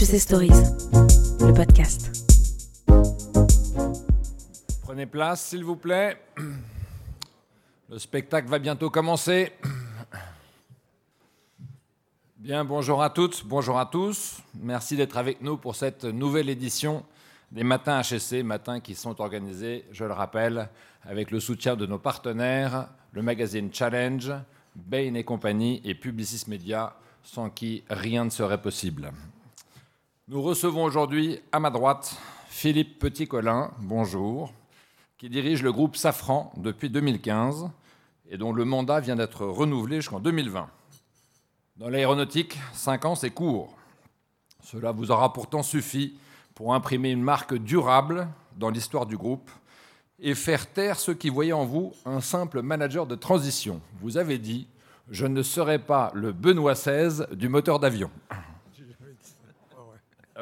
HEC Stories, le podcast. Prenez place, s'il vous plaît. Le spectacle va bientôt commencer. Bien, bonjour à toutes, bonjour à tous. Merci d'être avec nous pour cette nouvelle édition des Matins HSC, matins qui sont organisés, je le rappelle, avec le soutien de nos partenaires, le magazine Challenge, Bain et compagnie et Publicis Media, sans qui rien ne serait possible. Nous recevons aujourd'hui à ma droite Philippe Petit-Colin, bonjour, qui dirige le groupe Safran depuis 2015 et dont le mandat vient d'être renouvelé jusqu'en 2020. Dans l'aéronautique, 5 ans, c'est court. Cela vous aura pourtant suffi pour imprimer une marque durable dans l'histoire du groupe et faire taire ceux qui voyaient en vous un simple manager de transition. Vous avez dit Je ne serai pas le Benoît XVI du moteur d'avion.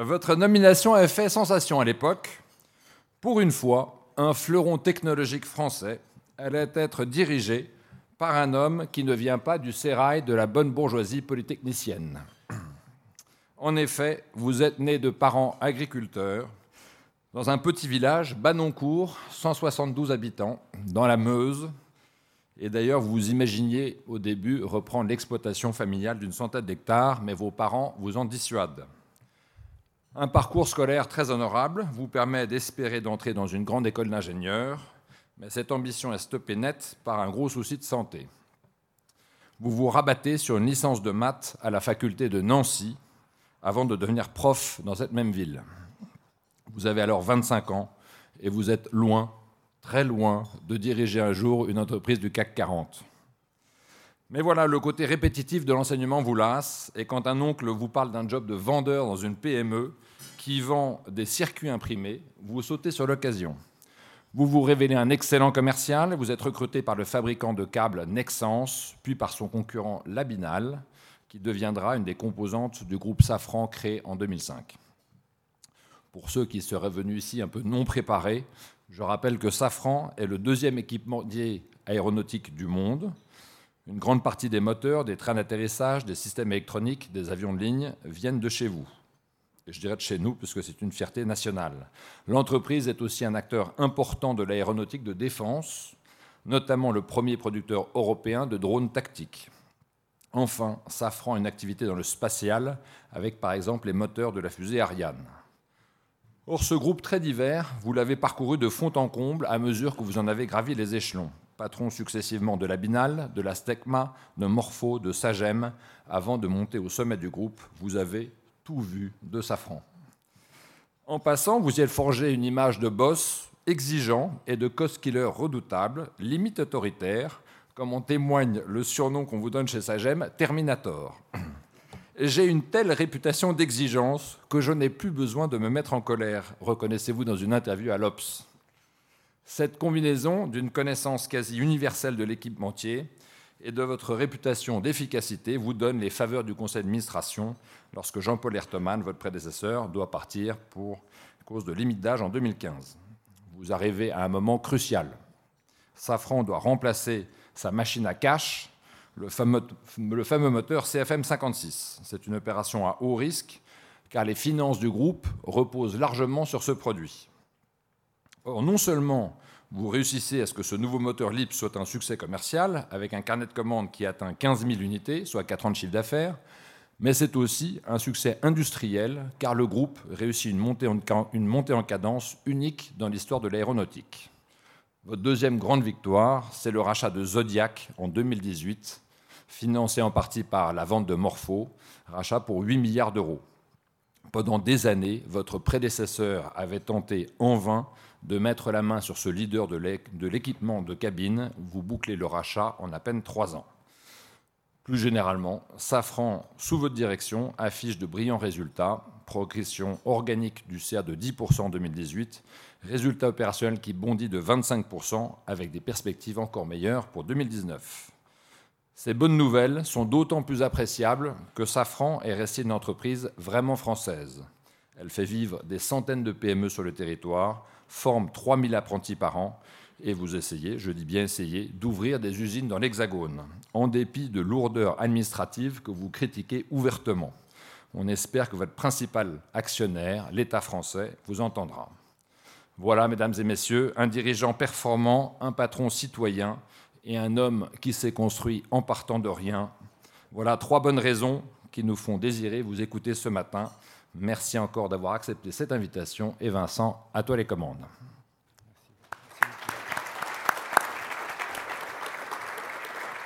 Votre nomination a fait sensation à l'époque. Pour une fois, un fleuron technologique français allait être dirigé par un homme qui ne vient pas du sérail de la bonne bourgeoisie polytechnicienne. En effet, vous êtes né de parents agriculteurs dans un petit village, Banoncourt, 172 habitants, dans la Meuse. Et d'ailleurs, vous imaginiez au début reprendre l'exploitation familiale d'une centaine d'hectares, mais vos parents vous en dissuadent. Un parcours scolaire très honorable vous permet d'espérer d'entrer dans une grande école d'ingénieurs, mais cette ambition est stoppée net par un gros souci de santé. Vous vous rabattez sur une licence de maths à la faculté de Nancy avant de devenir prof dans cette même ville. Vous avez alors 25 ans et vous êtes loin, très loin, de diriger un jour une entreprise du CAC 40. Mais voilà, le côté répétitif de l'enseignement vous lasse, et quand un oncle vous parle d'un job de vendeur dans une PME qui vend des circuits imprimés, vous sautez sur l'occasion. Vous vous révélez un excellent commercial, vous êtes recruté par le fabricant de câbles Nexans, puis par son concurrent Labinal, qui deviendra une des composantes du groupe Safran créé en 2005. Pour ceux qui seraient venus ici un peu non préparés, je rappelle que Safran est le deuxième équipementier aéronautique du monde. Une grande partie des moteurs, des trains d'atterrissage, des systèmes électroniques, des avions de ligne viennent de chez vous je dirais de chez nous, puisque c'est une fierté nationale. L'entreprise est aussi un acteur important de l'aéronautique de défense, notamment le premier producteur européen de drones tactiques. Enfin, Safran a une activité dans le spatial, avec par exemple les moteurs de la fusée Ariane. Or, ce groupe très divers, vous l'avez parcouru de fond en comble à mesure que vous en avez gravi les échelons. Patron successivement de la Binal, de la Stecma, de Morpho, de Sagem, avant de monter au sommet du groupe, vous avez tout vu de Safran. En passant, vous y êtes forgé une image de boss exigeant et de cost-killer redoutable, limite autoritaire, comme en témoigne le surnom qu'on vous donne chez Sagem, Terminator. J'ai une telle réputation d'exigence que je n'ai plus besoin de me mettre en colère, reconnaissez-vous dans une interview à l'Obs. Cette combinaison d'une connaissance quasi universelle de l'équipementier et de votre réputation d'efficacité vous donne les faveurs du conseil d'administration lorsque Jean-Paul Hertemann, votre prédécesseur, doit partir pour cause de limite d'âge en 2015. Vous arrivez à un moment crucial. Safran doit remplacer sa machine à cash, le fameux, moteur CFM 56. C'est une opération à haut risque car les finances du groupe reposent largement sur ce produit. Or, non seulement vous réussissez à ce que ce nouveau moteur LIP soit un succès commercial, avec un carnet de commandes qui atteint 15 000 unités, soit 4 ans chiffre d'affaires, mais c'est aussi un succès industriel, car le groupe réussit une montée, en, une montée en cadence unique dans l'histoire de l'aéronautique. Votre deuxième grande victoire, c'est le rachat de Zodiac en 2018, financé en partie par la vente de Morpho, rachat pour 8 milliards d'euros. Pendant des années, votre prédécesseur avait tenté en vain de mettre la main sur ce leader de l'équipement de cabine. Vous bouclez le rachat en à peine trois ans. Plus généralement, Safran, sous votre direction, affiche de brillants résultats. Progression organique du CA de 10% en 2018, résultat opérationnel qui bondit de 25% avec des perspectives encore meilleures pour 2019. Ces bonnes nouvelles sont d'autant plus appréciables que Safran est resté une entreprise vraiment française. Elle fait vivre des centaines de PME sur le territoire, forme 3000 apprentis par an, et vous essayez, je dis bien essayer, d'ouvrir des usines dans l'Hexagone, en dépit de lourdeurs administratives que vous critiquez ouvertement. On espère que votre principal actionnaire, l'État français, vous entendra. Voilà, mesdames et messieurs, un dirigeant performant, un patron citoyen et un homme qui s'est construit en partant de rien. Voilà trois bonnes raisons qui nous font désirer vous écouter ce matin. Merci encore d'avoir accepté cette invitation. Et Vincent, à toi les commandes.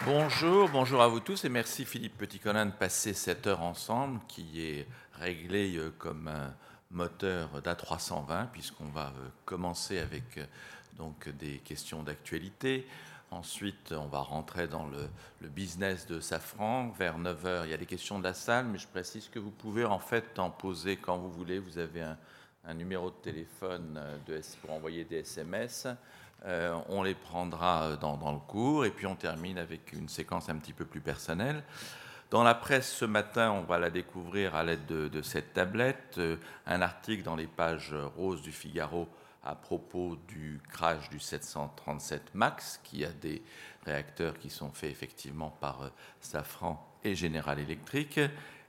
Bonjour, bonjour à vous tous et merci Philippe Petit-Colin de passer cette heure ensemble qui est réglée euh, comme un moteur d'A320 puisqu'on va euh, commencer avec euh, donc des questions d'actualité. Ensuite, on va rentrer dans le, business de Safran. Vers 9h, il y a les questions de la salle, mais je précise que vous pouvez en fait en poser quand vous voulez. Vous avez un, numéro de téléphone de, pour envoyer des SMS. Euh, on les prendra euh, dans, le cours et puis on termine avec une séquence un petit peu plus personnelle. Dans la presse ce matin, on va la découvrir à l'aide de, cette tablette, euh, un article dans les pages roses du Figaro à propos du crash du 737 MAX, qui a des réacteurs qui sont faits effectivement par Safran et General Electric.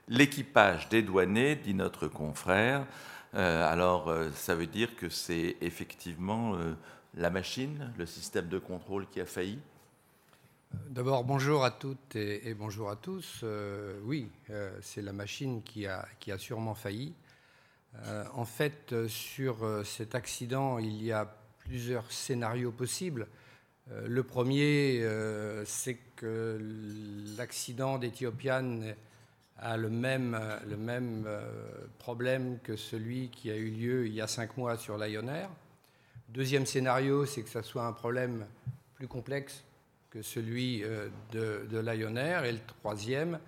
L'équipage dédouané, dit notre confrère. alors, ça veut dire que c'est effectivement la machine, le système de contrôle qui a failli? D'abord, bonjour à toutes et, bonjour à tous. Euh, oui, euh, c'est la machine qui a sûrement failli. Euh, en fait, sur cet accident, il y a plusieurs scénarios possibles. le premier, c'est que l'accident d'Ethiopian a le même, le même problème que celui qui a eu lieu il y a cinq mois sur Lion Air. Deuxième scénario, c'est que ça soit un problème plus complexe que celui euh, de, de Lion Air. Et le troisième,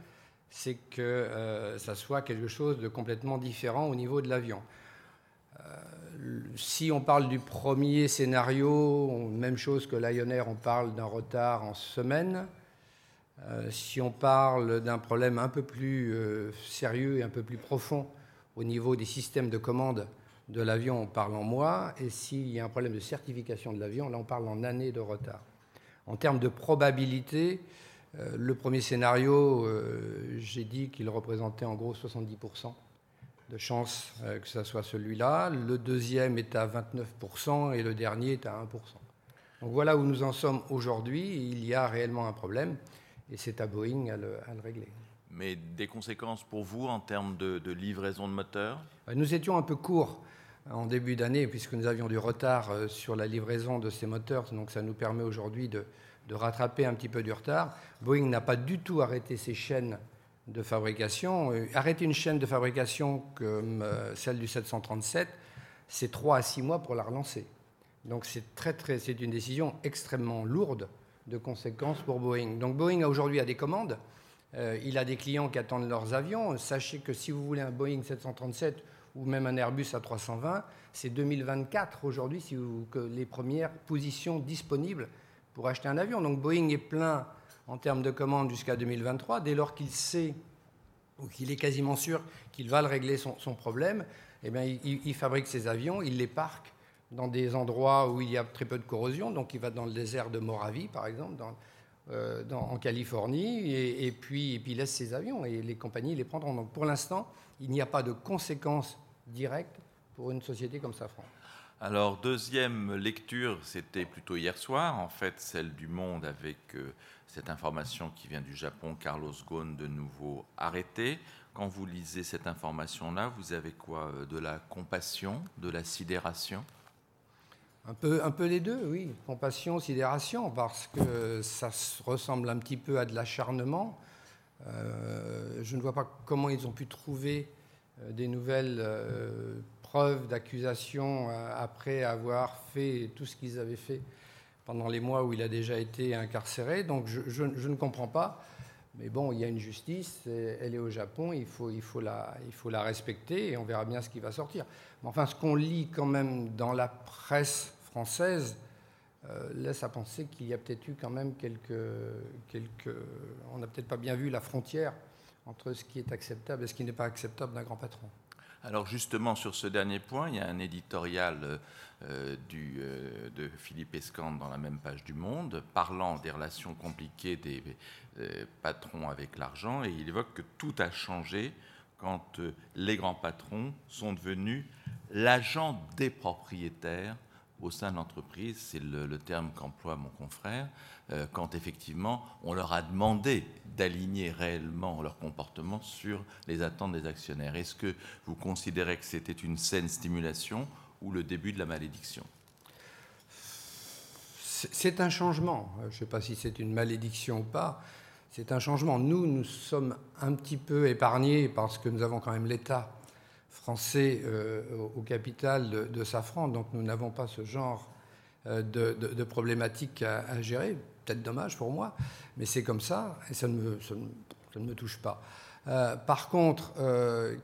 c'est que euh, ça soit quelque chose de complètement différent au niveau de l'avion. Euh, si on parle du premier scénario, même chose que Lion Air, on parle d'un retard en semaine. si on parle d'un problème un peu plus sérieux et un peu plus profond au niveau des systèmes de commande, de l'avion, on parle en mois, et s'il y a un problème de certification de l'avion, là on parle en années de retard. En termes de probabilité, euh, le premier scénario, euh, j'ai dit qu'il représentait en gros 70% de chances euh, que ce soit celui-là. Le deuxième est à 29% et le dernier est à 1%. Donc voilà où nous en sommes aujourd'hui. Il y a réellement un problème et c'est à Boeing à le, régler. Mais des conséquences pour vous en termes de, de livraison de moteurs? Nous étions un peu courts en début d'année, puisque nous avions du retard euh, sur la livraison de ces moteurs, donc ça nous permet aujourd'hui de, rattraper un petit peu du retard. Boeing n'a pas du tout arrêté ses chaînes de fabrication. Euh, arrêter une chaîne de fabrication comme euh, celle du 737, c'est 3 à 6 mois pour la relancer. Donc c'est très, très, c'est une décision extrêmement lourde de conséquences pour Boeing. Donc Boeing aujourd'hui a des commandes, il a des clients qui attendent leurs avions. Sachez que si vous voulez un Boeing 737 ou même un Airbus à 320, c'est 2024 aujourd'hui si que les premières positions disponibles pour acheter un avion. Donc Boeing est plein en termes de commandes jusqu'à 2023. Dès lors qu'il sait ou qu'il est quasiment sûr qu'il va le régler son, problème, eh bien, il, fabrique ses avions, il les parque dans des endroits où il y a très peu de corrosion. Donc il va dans le désert de Moravie, par exemple, euh, en Californie, et, puis, il laisse ses avions et les compagnies les prendront. Donc pour l'instant, il n'y a pas de conséquences direct pour une société comme Safran. Alors, deuxième lecture, c'était plutôt hier soir, en fait, celle du Monde avec euh, cette information qui vient du Japon, Carlos Ghosn de nouveau arrêté. Quand vous lisez cette information-là, vous avez quoi euh, De la compassion, de la sidération? Un peu, un peu les deux, oui. Compassion, sidération, parce que ça ressemble un petit peu à de l'acharnement. Euh, je ne vois pas comment ils ont pu trouver des nouvelles preuves d'accusation euh, après avoir fait tout ce qu'ils avaient fait pendant les mois où il a déjà été incarcéré. Donc je, ne comprends pas. Mais bon, il y a une justice, elle est au Japon, il faut, la, respecter et on verra bien ce qui va sortir. Mais enfin, ce qu'on lit quand même dans la presse française laisse à penser qu'il y a peut-être eu quand même quelques... On n'a peut-être pas bien vu la frontière entre ce qui est acceptable et ce qui n'est pas acceptable d'un grand patron. Alors justement, sur ce dernier point, il y a un éditorial euh, euh, de Philippe Escande dans la même page du Monde, parlant des relations compliquées des euh, patrons avec l'argent, et il évoque que tout a changé quand les grands patrons sont devenus l'agent des propriétaires au sein de l'entreprise, c'est le, terme qu'emploie mon confrère, euh, quand effectivement on leur a demandé d'aligner réellement leur comportement sur les attentes des actionnaires. Est-ce que vous considérez que c'était une saine stimulation ou le début de la malédiction? C'est un changement. Je ne sais pas si c'est une malédiction ou pas. C'est un changement. Nous, nous sommes un petit peu épargnés parce que nous avons quand même l'État français euh, au capital de, Safran, donc nous n'avons pas ce genre euh, de, problématiques à, gérer. Peut-être dommage pour moi, mais c'est comme ça et ça ne me, touche pas. Euh, par contre,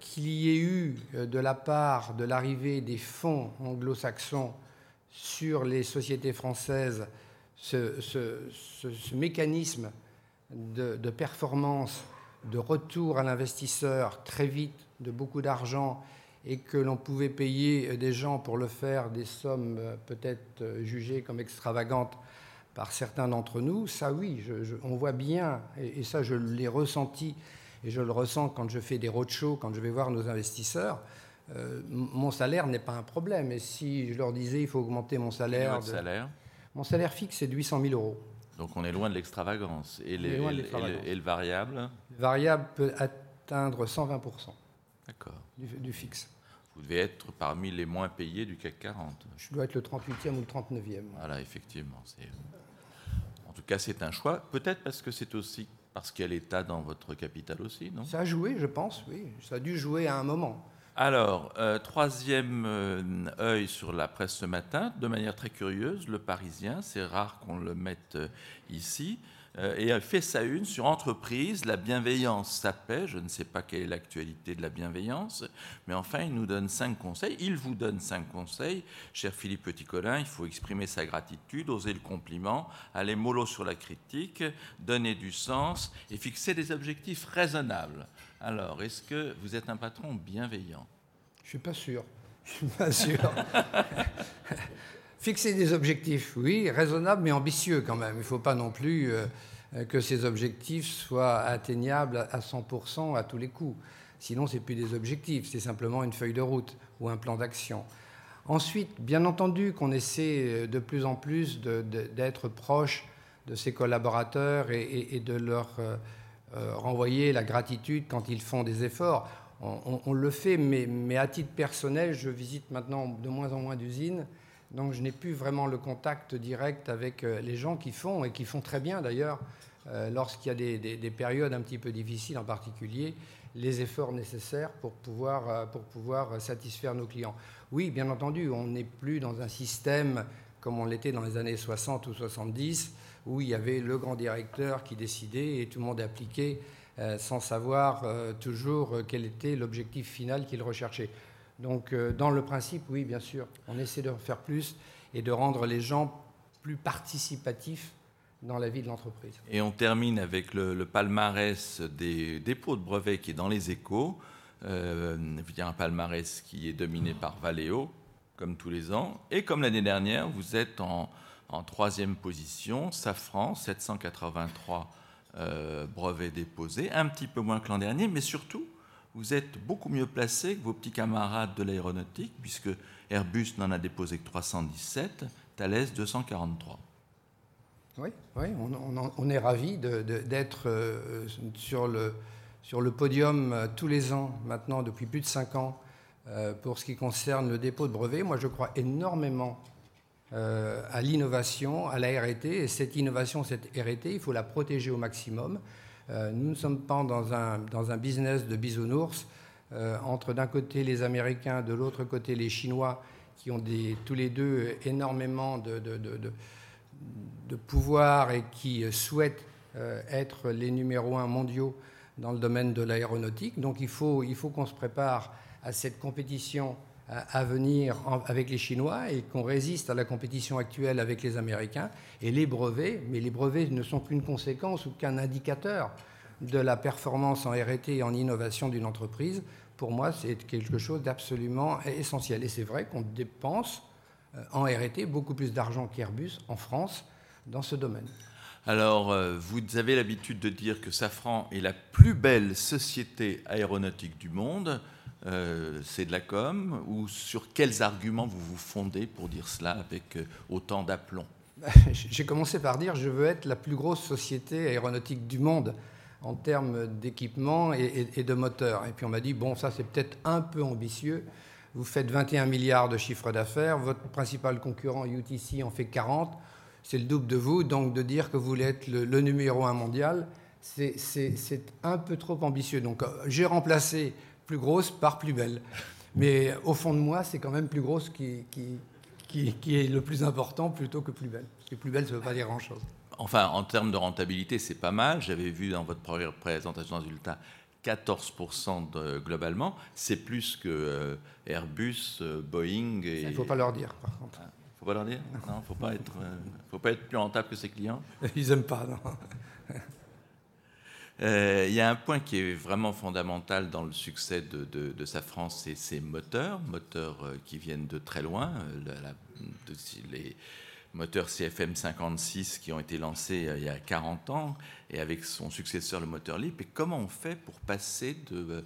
qu'il y ait eu de la part de l'arrivée des fonds anglo-saxons sur les sociétés françaises ce, mécanisme de, de, performance, de retour à l'investisseur très vite de beaucoup d'argent et que l'on pouvait payer des gens pour le faire des sommes euh, peut-être euh, jugées comme extravagantes par certains d'entre nous, ça oui, on voit bien, et, ça je l'ai ressenti, et je le ressens quand je fais des roadshows, quand je vais voir nos investisseurs, euh, mon salaire n'est pas un problème. Et si je leur disais il faut augmenter mon salaire... Votre salaire Mon salaire fixe est de 800 000 euros. Donc on est loin de l'extravagance. Et, et, le variable? Le variable peut atteindre 120%. D'accord. Du, fixe. Vous devez être parmi les moins payés du CAC 40. Je dois être le 38e ou le 39e. Voilà, effectivement. En tout cas, c'est un choix. Peut-être parce que c'est aussi parce qu'il y a l'État dans votre capital aussi, non? Ça a joué, je pense, oui. Ça a dû jouer à un moment. Alors, euh, troisième euh, œil sur la presse ce matin, de manière très curieuse, le Parisien, c'est rare qu'on le mette euh, ici, euh, et fait sa une sur entreprise, la bienveillance, ça paie. Je ne sais pas quelle est l'actualité de la bienveillance, mais enfin, il nous donne cinq conseils. Il vous donne cinq conseils. Cher Philippe Petit-Colin, il faut exprimer sa gratitude, oser le compliment, aller mollo sur la critique, donner du sens et fixer des objectifs raisonnables. Alors, est-ce que vous êtes un patron bienveillant? Je ne suis pas sûr. Je suis pas sûr. Fixer des objectifs, oui, raisonnables mais ambitieux quand même. Il ne faut pas non plus euh, que ces objectifs soient atteignables à 100% à tous les coups. Sinon, ce n'est plus des objectifs, c'est simplement une feuille de route ou un plan d'action. Ensuite, bien entendu qu'on essaie de plus en plus d'être proche de ses collaborateurs et, de leur euh, euh, renvoyer la gratitude quand ils font des efforts. On, le fait, mais, à titre personnel, je visite maintenant de moins en moins d'usines donc je n'ai plus vraiment le contact direct avec euh, les gens qui font, et qui font très bien d'ailleurs, euh, lorsqu'il y a des, périodes un petit peu difficiles en particulier, les efforts nécessaires pour pouvoir, euh, pour pouvoir satisfaire nos clients. Oui, bien entendu, on n'est plus dans un système comme on l'était dans les années 60 ou 70, où il y avait le grand directeur qui décidait et tout le monde appliquait sans savoir toujours quel était l'objectif final qu'il recherchait. Donc, euh, dans le principe, oui, bien sûr, on essaie de faire plus et de rendre les gens plus participatifs dans la vie de l'entreprise. Et on termine avec le, palmarès des dépôts de brevets qui est dans les échos. Euh, un palmarès qui est dominé par Valeo, comme tous les ans. Et comme l'année dernière, vous êtes en, troisième position, Safran, 783 euh, brevets déposés, un petit peu moins que l'an dernier, mais surtout, vous êtes beaucoup mieux placé que vos petits camarades de l'aéronautique, puisque Airbus n'en a déposé que 317, Thales 243. Oui, oui on, est ravis d'être euh, sur, le, sur le podium euh, tous les ans, maintenant depuis plus de 5 ans, euh, pour ce qui concerne le dépôt de brevets. Moi, je crois énormément à l'innovation, à la RT, et cette innovation, cette RT, il faut la protéger au maximum. Euh, nous ne sommes pas dans un, dans un business de bisounours euh, entre d'un côté les Américains, de l'autre côté les Chinois, qui ont tous les deux énormément de, de, de, pouvoir et qui souhaitent euh, être les numéros un mondiaux dans le domaine de l'aéronautique. Donc il faut, il faut qu'on se prépare à cette compétition à venir avec les Chinois et qu'on résiste à la compétition actuelle avec les Américains. Et les brevets, mais les brevets ne sont qu'une conséquence ou qu'un indicateur de la performance en RT et en innovation d'une entreprise. Pour moi, c'est quelque chose d'absolument essentiel. Et c'est vrai qu'on dépense euh, en RT beaucoup plus d'argent qu'Airbus en France dans ce domaine. Alors, euh, vous avez l'habitude de dire que Safran est la plus belle société aéronautique du monde. Euh, c'est de la com ou sur quels arguments vous vous fondez pour dire cela avec euh, autant d'aplomb J'ai commencé par dire je veux être la plus grosse société aéronautique du monde en termes d'équipement et, de moteurs. Et puis on m'a dit bon ça c'est peut-être un peu ambitieux. Vous faites 21 milliards de chiffre d'affaires, votre principal concurrent UTC en fait 40 c'est le double de vous, donc de dire que vous voulez être le, numéro un mondial, c'est un peu trop ambitieux. Donc euh, j'ai remplacé plus grosse par plus belle. Mais au fond de moi, c'est quand même plus grosse qui, qui, qui, est le plus important plutôt que plus belle. Parce que plus belle, ça ne veut pas dire grand-chose. Enfin, en termes de rentabilité, c'est pas mal. J'avais vu dans votre première présentation de résultats 14% de, globalement. C'est plus que euh, Airbus, euh, Boeing. Il ne faut pas leur dire, par contre. Ah faut pas leur dire? Non, faut pas être, euh, faut pas être plus rentable que ses clients? Ils aiment pas, non. Euh, il y a un point qui est vraiment fondamental dans le succès de, de, Safran, c'est ses moteurs, moteurs euh, qui viennent de très loin. les moteurs CFM 56 qui ont été lancés il y a 40 ans, et avec son successeur, le moteur LIP. Et comment on fait pour passer de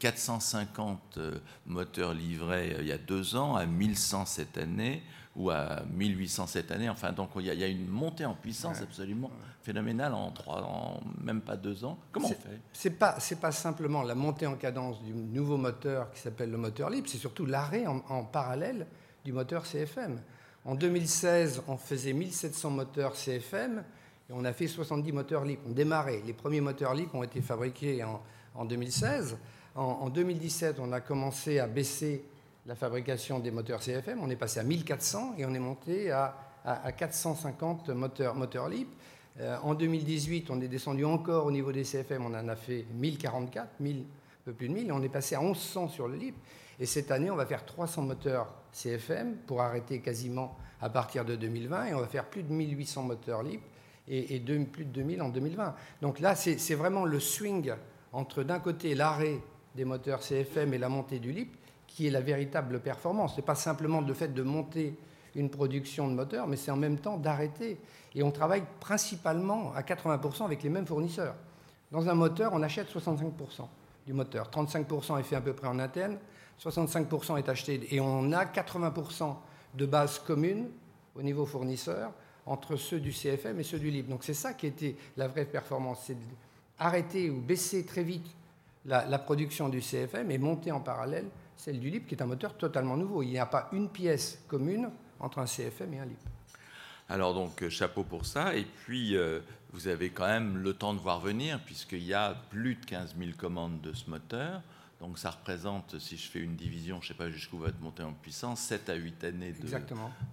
450 moteurs livrés il y a deux ans à 1100 cette année ou à 1800 cette année. Enfin, donc il y, a une montée en puissance absolument phénoménale en, trois, en même pas deux ans. Comment on fait? C'est pas c'est pas simplement la montée en cadence du nouveau moteur qui s'appelle le moteur libre, c'est surtout l'arrêt en, parallèle du moteur CFM. En 2016, on faisait 1700 moteurs CFM et on a fait 70 moteurs libres. On démarrait. Les premiers moteurs libres ont été fabriqués en, en 2016. En, en, 2017, on a commencé à baisser la fabrication des moteurs CFM. On est passé à 1400 et on est monté à, 450 moteurs, moteurs LIP. Euh, en 2018, on est descendu encore au niveau des CFM, on en a fait 1044, 1000, un peu plus de 1000, et on est passé à 1100 sur le LIP. Et cette année, on va faire 300 moteurs CFM pour arrêter quasiment à partir de 2020, et on va faire plus de 1800 moteurs LIP et, plus de 2000 en 2020. Donc là, c'est vraiment le swing entre d'un côté l'arrêt des moteurs CFM et la montée du LIP, qui est la véritable performance. Ce n'est pas simplement le fait de monter une production de moteurs, mais c'est en même temps d'arrêter. Et on travaille principalement à 80% avec les mêmes fournisseurs. Dans un moteur, on achète 65% du moteur. 35% est fait à peu près en interne, 65% est acheté. Et on a 80% de base commune au niveau fournisseur entre ceux du CFM et ceux du LIB. Donc c'est ça qui était la vraie performance, c'est d'arrêter ou baisser très vite la production du CFM et monter en parallèle celle du LIP qui est un moteur totalement nouveau. Il n'y a pas une pièce commune entre un CFM et un LIP. Alors donc euh, chapeau pour ça. Et puis euh, vous avez quand même le temps de voir venir puisqu'il y a plus de 15 000 commandes de ce moteur. Donc ça représente, si je fais une division, je ne sais pas jusqu'où va être monter en puissance, 7 à 8 années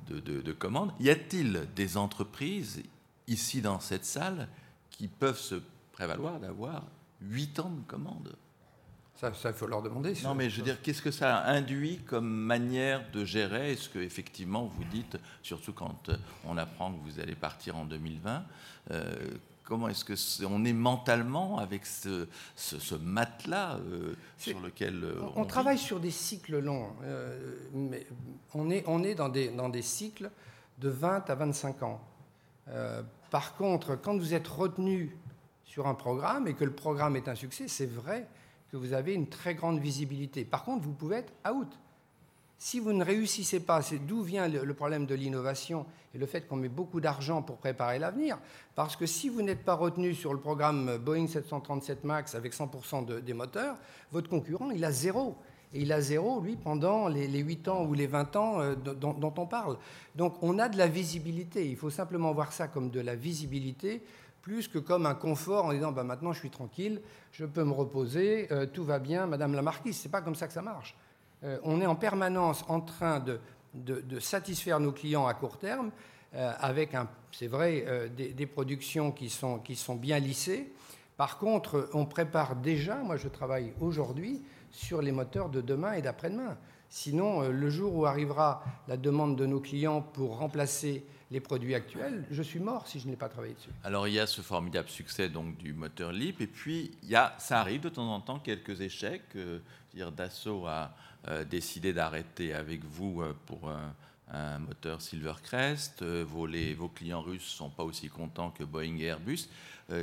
de, de, de commandes. Y a-t-il des entreprises ici dans cette salle qui peuvent se prévaloir d'avoir 8 ans de commandes? Ça, il faut leur demander. Non, mais je veux dire, qu'est-ce que ça induit comme manière de gérer Est-ce que effectivement vous dites, surtout quand euh, on apprend que vous allez partir en 2020, euh, comment est-ce que est, on est mentalement avec ce, ce, matelas euh, sur lequel on, travaille sur des cycles longs, mais on est, on est dans, des, dans des cycles de 20 à 25 ans. par contre, quand vous êtes retenu sur un programme et que le programme est un succès, c'est vrai que vous avez une très grande visibilité. Par contre, vous pouvez être out. Si vous ne réussissez pas, c'est d'où vient le problème de l'innovation et le fait qu'on met beaucoup d'argent pour préparer l'avenir. Parce que si vous n'êtes pas retenu sur le programme Boeing 737 MAX avec 100% des moteurs, votre concurrent, il a zéro. Et il a zéro, lui, pendant les, 8 ans ou les 20 ans euh, dont, on parle. Donc on a de la visibilité. Il faut simplement voir ça comme de la visibilité plus que comme un confort en disant bah, maintenant je suis tranquille, je peux me reposer, euh, tout va bien, Madame la Marquise. C'est pas comme ça que ça marche. Euh, on est en permanence en train de, de, satisfaire nos clients à court terme euh, avec, c'est vrai, des, productions qui sont, qui sont bien lissées. Par contre, on prépare déjà, moi je travaille aujourd'hui sur les moteurs de demain et d'après-demain. Sinon, le jour où arrivera la demande de nos clients pour remplacer les produits actuels, je suis mort si je n'ai pas travaillé dessus. Alors il y a ce formidable succès donc du moteur LIP, et puis il y a, ça arrive de temps en temps quelques échecs. Euh, Dassault a euh, décidé d'arrêter avec vous euh, pour un, un moteur Silvercrest. Vos, les, vos clients russes ne sont pas aussi contents que Boeing et Airbus.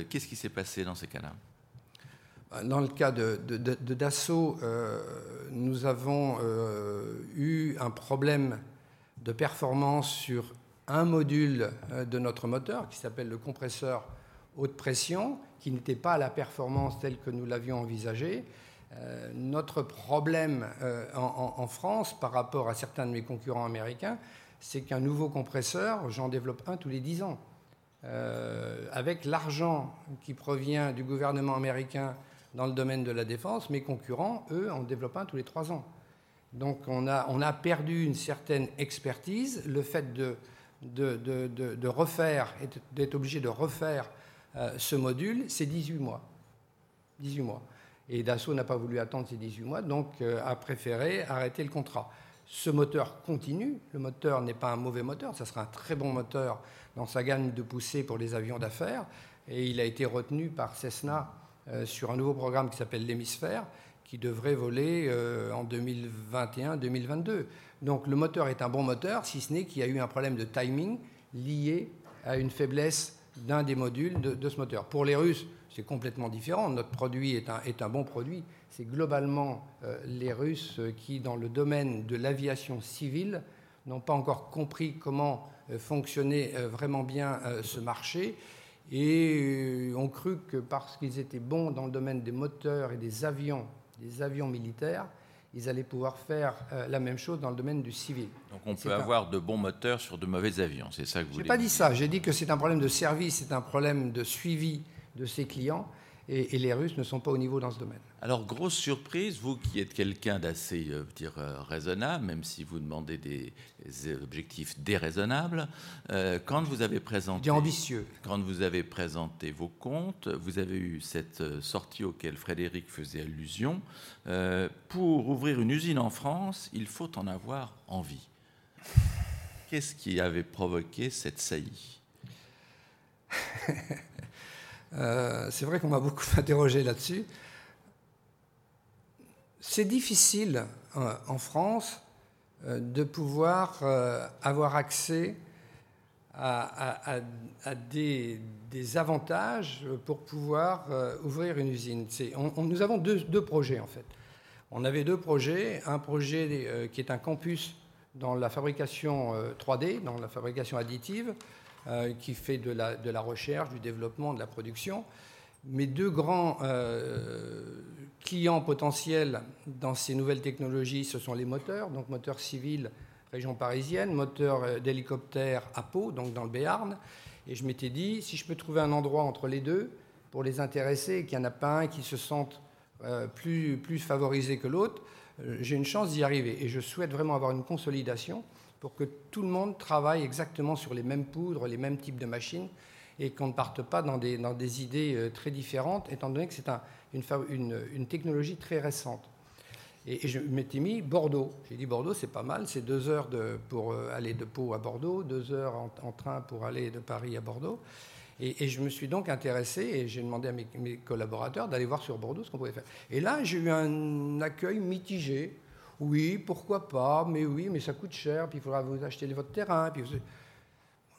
Qu'est-ce qui s'est passé dans ces cas-là? Dans le cas de, Dassault, nous avons eu un problème de performance sur un module de notre moteur qui s'appelle le compresseur haute pression, qui n'était pas à la performance telle que nous l'avions envisagée. Euh, notre problème euh, en, France par rapport à certains de mes concurrents américains, c'est qu'un nouveau compresseur, j'en développe un tous les 10 ans. Euh, avec l'argent qui provient du gouvernement américain dans le domaine de la défense, mes concurrents, eux, en développent un tous les 3 ans. Donc on a, on a perdu une certaine expertise. Le fait de, de, de, de refaire, d'être obligé de refaire ce module, c'est 18 mois. 18 mois. Et Dassault n'a pas voulu attendre ces 18 mois, donc euh, a préféré arrêter le contrat. Ce moteur continue. Le moteur n'est pas un mauvais moteur, ça sera un très bon moteur dans sa gamme de poussée pour les avions d'affaires. Et il a été retenu par Cessna euh, sur un nouveau programme qui s'appelle l'Hémisphère, qui devrait voler euh, en 2021-2022. Donc le moteur est un bon moteur, si ce n'est qu'il y a eu un problème de timing lié à une faiblesse d'un des modules de, ce moteur. Pour les Russes, c'est complètement différent. Notre produit est un, est un bon produit. C'est globalement euh, les Russes qui, dans le domaine de l'aviation civile, n'ont pas encore compris comment euh, fonctionnait euh, vraiment bien ce marché et ont cru que parce qu'ils étaient bons dans le domaine des moteurs et des avions, des avions militaires, ils allaient pouvoir faire la même chose dans le domaine du civil. Donc on peut avoir de bons moteurs sur de mauvais avions, c'est ça que vous voulez Je n'ai pas dit ça, j'ai dit que c'est un problème de service, c'est un problème de suivi de ses clients. Et, les Russes ne sont pas au niveau dans ce domaine. Alors, grosse surprise, vous qui êtes quelqu'un d'assez euh, dire, euh, raisonnable, même si vous demandez des, objectifs déraisonnables, euh, quand vous avez présenté... ambitieux. Quand vous avez présenté vos comptes, vous avez eu cette sortie auquel Frédéric faisait allusion. pour ouvrir une usine en France, il faut en avoir envie. Qu'est-ce qui avait provoqué cette saillie? euh, c'est vrai qu'on m'a beaucoup interrogé là-dessus. C'est difficile euh, en France euh, de pouvoir avoir accès à, des, avantages pour pouvoir ouvrir une usine. nous avons deux, deux, projets en fait. On avait deux projets. Un projet qui est un campus dans la fabrication 3D, dans la fabrication additive, euh, qui fait de la, recherche, du développement, de la production. Mes deux grands euh, clients potentiels dans ces nouvelles technologies, ce sont les moteurs, donc moteurs civils région parisienne, moteurs euh, d'hélicoptère à Pau, donc dans le Béarn. Et je m'étais dit, si je peux trouver un endroit entre les deux pour les intéresser qu'il n'y en a pas un qui se sente plus favorisé que l'autre, j'ai une chance d'y arriver. Et je souhaite vraiment avoir une consolidation pour que tout le monde travaille exactement sur les mêmes poudres, les mêmes types de machines, et qu'on ne parte pas dans des, dans des idées euh, très différentes, étant donné que c'est un, une, une, technologie très récente. Et, je m'étais mis Bordeaux. J'ai dit Bordeaux, c'est pas mal, c'est deux heures pour euh, aller de Pau à Bordeaux, deux heures en, train pour aller de Paris à Bordeaux. Et, je me suis donc intéressé et j'ai demandé à mes collaborateurs d'aller voir sur Bordeaux ce qu'on pouvait faire. Et là, j'ai eu un accueil mitigé. Oui, pourquoi pas, mais oui, mais ça coûte cher, puis il faudra vous acheter votre terrain. Puis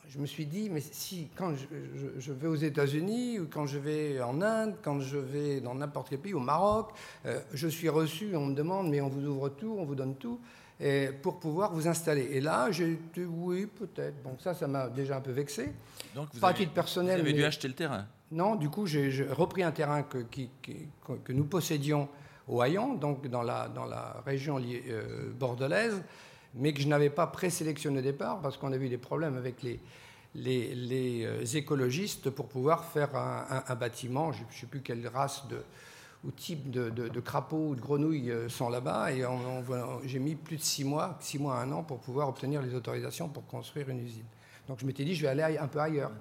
Je me suis dit, mais si, quand je, vais aux États-Unis, ou quand je vais en Inde, quand je vais dans n'importe quel pays, au Maroc, euh, je suis reçu, on me demande, mais on vous ouvre tout, on vous donne tout, et pour pouvoir vous installer. Et là, j'ai dit, oui, peut-être. Donc ça, ça m'a déjà un peu vexé. Donc vous avez, personnel. Vous avez dû acheter le terrain Non, du coup, j'ai repris un terrain que, que nous possédions au Hayon, donc dans la, dans la région euh, bordelaise, mais que je n'avais pas présélectionné au départ parce qu'on a eu des problèmes avec les, les, les euh, écologistes pour pouvoir faire un, bâtiment. Je ne sais plus quelle race de, ou type de, de, crapaud ou de grenouilles euh, sont là-bas. Et j'ai mis plus de six mois, six mois à un an pour pouvoir obtenir les autorisations pour construire une usine. Donc je m'étais dit, je vais aller un peu ailleurs.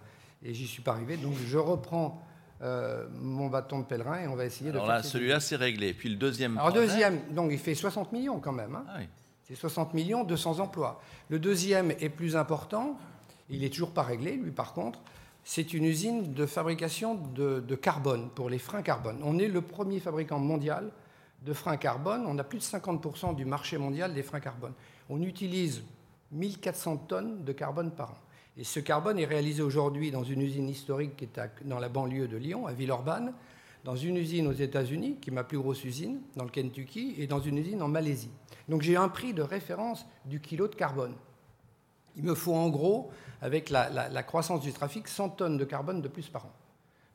Et j'y suis pas arrivé. Donc je reprends euh, mon bâton de pèlerin et on va essayer Alors de. Alors là, celui-là, c'est réglé. Puis le deuxième. Alors, deuxième, donc il fait 60 millions quand même. Hein. Ah c'est 60 millions, 200 emplois. Le deuxième est plus important. Il est toujours pas réglé, lui, par contre. C'est une usine de fabrication de, de, carbone pour les freins carbone. On est le premier fabricant mondial de freins carbone. On a plus de 50% du marché mondial des freins carbone. On utilise 1400 tonnes de carbone par an. Et ce carbone est réalisé aujourd'hui dans une usine historique qui est dans la banlieue de Lyon, à Villeurbanne, dans une usine aux États-Unis, qui est ma plus grosse usine, dans le Kentucky, et dans une usine en Malaisie. Donc j'ai un prix de référence du kilo de carbone. Il me faut en gros, avec la, croissance du trafic, 100 tonnes de carbone de plus par an.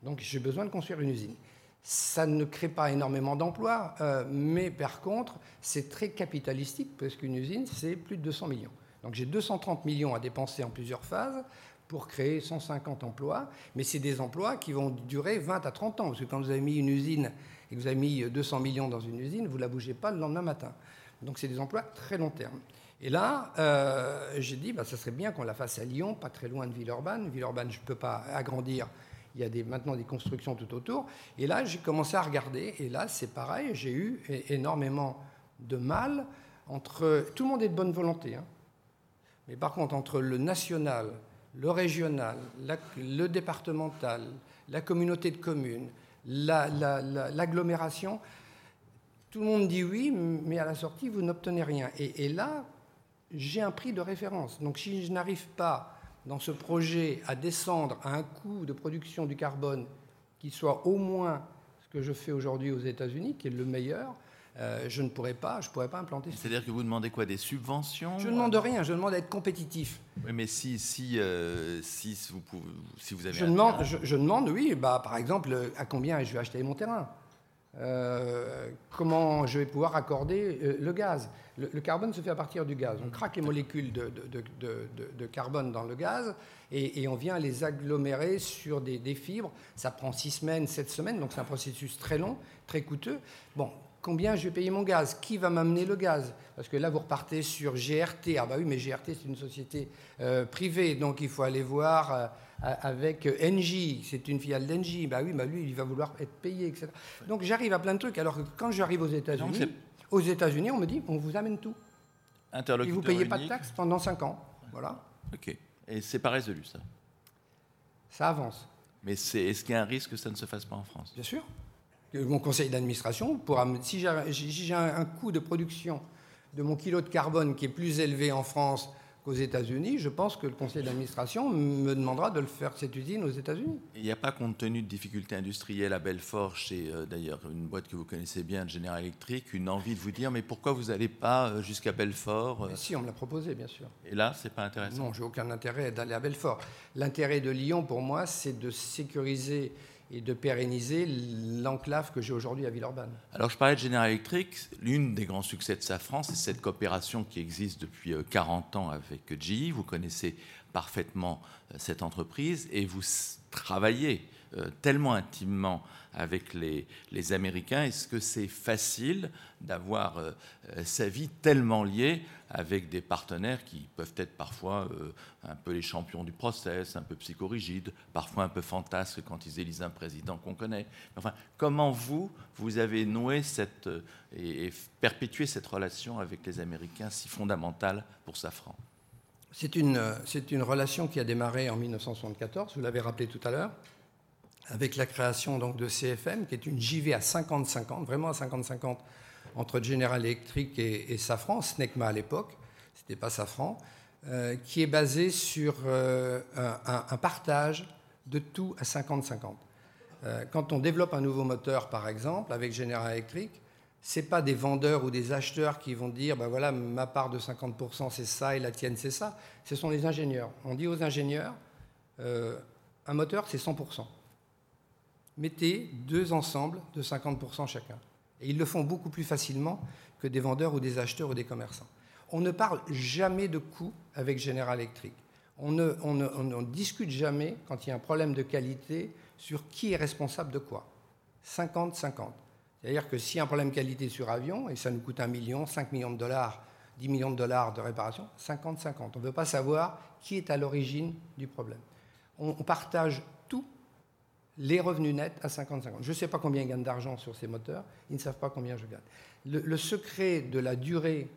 Donc j'ai besoin de construire une usine. Ça ne crée pas énormément d'emplois, euh, mais par contre, c'est très capitalistique, parce qu'une usine, c'est plus de 200 millions. Donc j'ai 230 millions à dépenser en plusieurs phases pour créer 150 emplois, mais c'est des emplois qui vont durer 20 à 30 ans, parce que quand vous avez mis une usine et que vous avez mis 200 millions dans une usine, vous ne la bougez pas le lendemain matin. Donc c'est des emplois très long terme. Et là, euh, j'ai dit, bah, ça serait bien qu'on la fasse à Lyon, pas très loin de Villeurbanne. Villeurbanne, je ne peux pas agrandir. Il y a maintenant des constructions tout autour. Et là, j'ai commencé à regarder. Et là, c'est pareil. J'ai eu énormément de mal entre. Tout le monde est de bonne volonté. Hein. Mais par contre, entre le national, le régional, le départemental, la communauté de communes, l'agglomération, tout le monde dit oui, mais à la sortie, vous n'obtenez rien. Et, là, j'ai un prix de référence. Donc si je n'arrive pas dans ce projet à descendre à un coût de production du carbone qui soit au moins ce que je fais aujourd'hui aux États-Unis, qui est le meilleur, euh, je ne pourrais pas, je pourrais pas implanter. C'est-à-dire que vous demandez quoi Des subventions Je ne demande rien, je demande à être compétitif. Oui, mais si, si, euh, si, vous, pouvez, si vous avez. Je, demande, je, demande, oui, bah, par exemple, à combien je vais acheter mon terrain euh, comment je vais pouvoir accorder euh, le gaz. Le, carbone se fait à partir du gaz. On craque les molécules de, de, carbone dans le gaz et, on vient les agglomérer sur des, des, fibres. Ça prend six semaines, sept semaines, donc c'est un processus très long, très coûteux. Bon, combien je vais payer mon gaz Qui va m'amener le gaz Parce que là, vous repartez sur GRT. Ah bah oui, mais GRT, c'est une société euh, privée, donc il faut aller voir avec Engie, c'est une filiale d'Engie, bah oui, bah lui, il va vouloir être payé, etc. Donc j'arrive à plein de trucs. Alors que quand j'arrive aux États-Unis, aux États-Unis, on me dit, on vous amène tout. Et vous ne payez pas de taxes pendant 5 ans. Voilà. Ok. Et c'est pas résolu, ça? Ça avance. Mais est-ce qu'il y a un risque que ça ne se fasse pas en France? Bien sûr. Mon conseil d'administration, si j'ai un coût de production de mon kilo de carbone qui est plus élevé en France qu'aux États-Unis, je pense que le conseil d'administration me demandera de le faire cette usine aux États-Unis. Il n'y a pas, compte tenu de difficultés industrielles à Belfort, chez euh, d'ailleurs une boîte que vous connaissez bien, General Electric, une envie de vous dire mais pourquoi vous n'allez pas euh, jusqu'à Belfort euh? Si, on me l'a proposé, bien sûr. Et là, c'est pas intéressant? Non, j'ai aucun intérêt d'aller à Belfort. L'intérêt de Lyon, pour moi, c'est de sécuriser et de pérenniser l'enclave que j'ai aujourd'hui à Villeurbanne. Alors je parlais de General Electric, l'une des grands succès de Safran, c'est cette coopération qui existe depuis 40 euh, ans avec GE. Vous connaissez parfaitement euh, cette entreprise et vous travaillez euh, tellement intimement avec les, Américains. Est-ce que c'est facile d'avoir euh, sa vie tellement liée avec des partenaires qui peuvent être parfois euh, un peu les champions du process, un peu psychorigides, parfois un peu fantasques quand ils élisent un président qu'on connaît? Enfin, comment vous, vous avez noué cette, et, perpétué cette relation avec les Américains si fondamentale pour Safran? C'est une, c'est une relation qui a démarré en 1974, vous l'avez rappelé tout à l'heure avec la création donc, de CFM, qui est une JV à 50-50, vraiment à 50-50 entre General Electric et, Safran, SNECMA à l'époque, c'était pas Safran, euh, qui est basée sur euh, un, partage de tout à 50-50. Euh, quand on développe un nouveau moteur, par exemple, avec General Electric, ce n'est pas des vendeurs ou des acheteurs qui vont dire ben voilà, ma part de 50% c'est ça et la tienne c'est ça. Ce sont les ingénieurs. On dit aux ingénieurs un moteur c'est 100% mettez deux ensembles de 50% chacun. Et ils le font beaucoup plus facilement que des vendeurs ou des acheteurs ou des commerçants. On ne parle jamais de coûts avec General Electric. On ne, discute jamais, quand il y a un problème de qualité, sur qui est responsable de quoi. 50-50. C'est-à-dire que s'il y a un problème de qualité sur avion, et ça nous coûte un million, 5 millions de dollars, 10 millions de dollars de réparation, 50-50. On ne veut pas savoir qui est à l'origine du problème. On partage les revenus nets à 50-50. Je ne sais pas combien ils gagnent d'argent sur ces moteurs, ils ne savent pas combien je gagne. Le, secret de la durée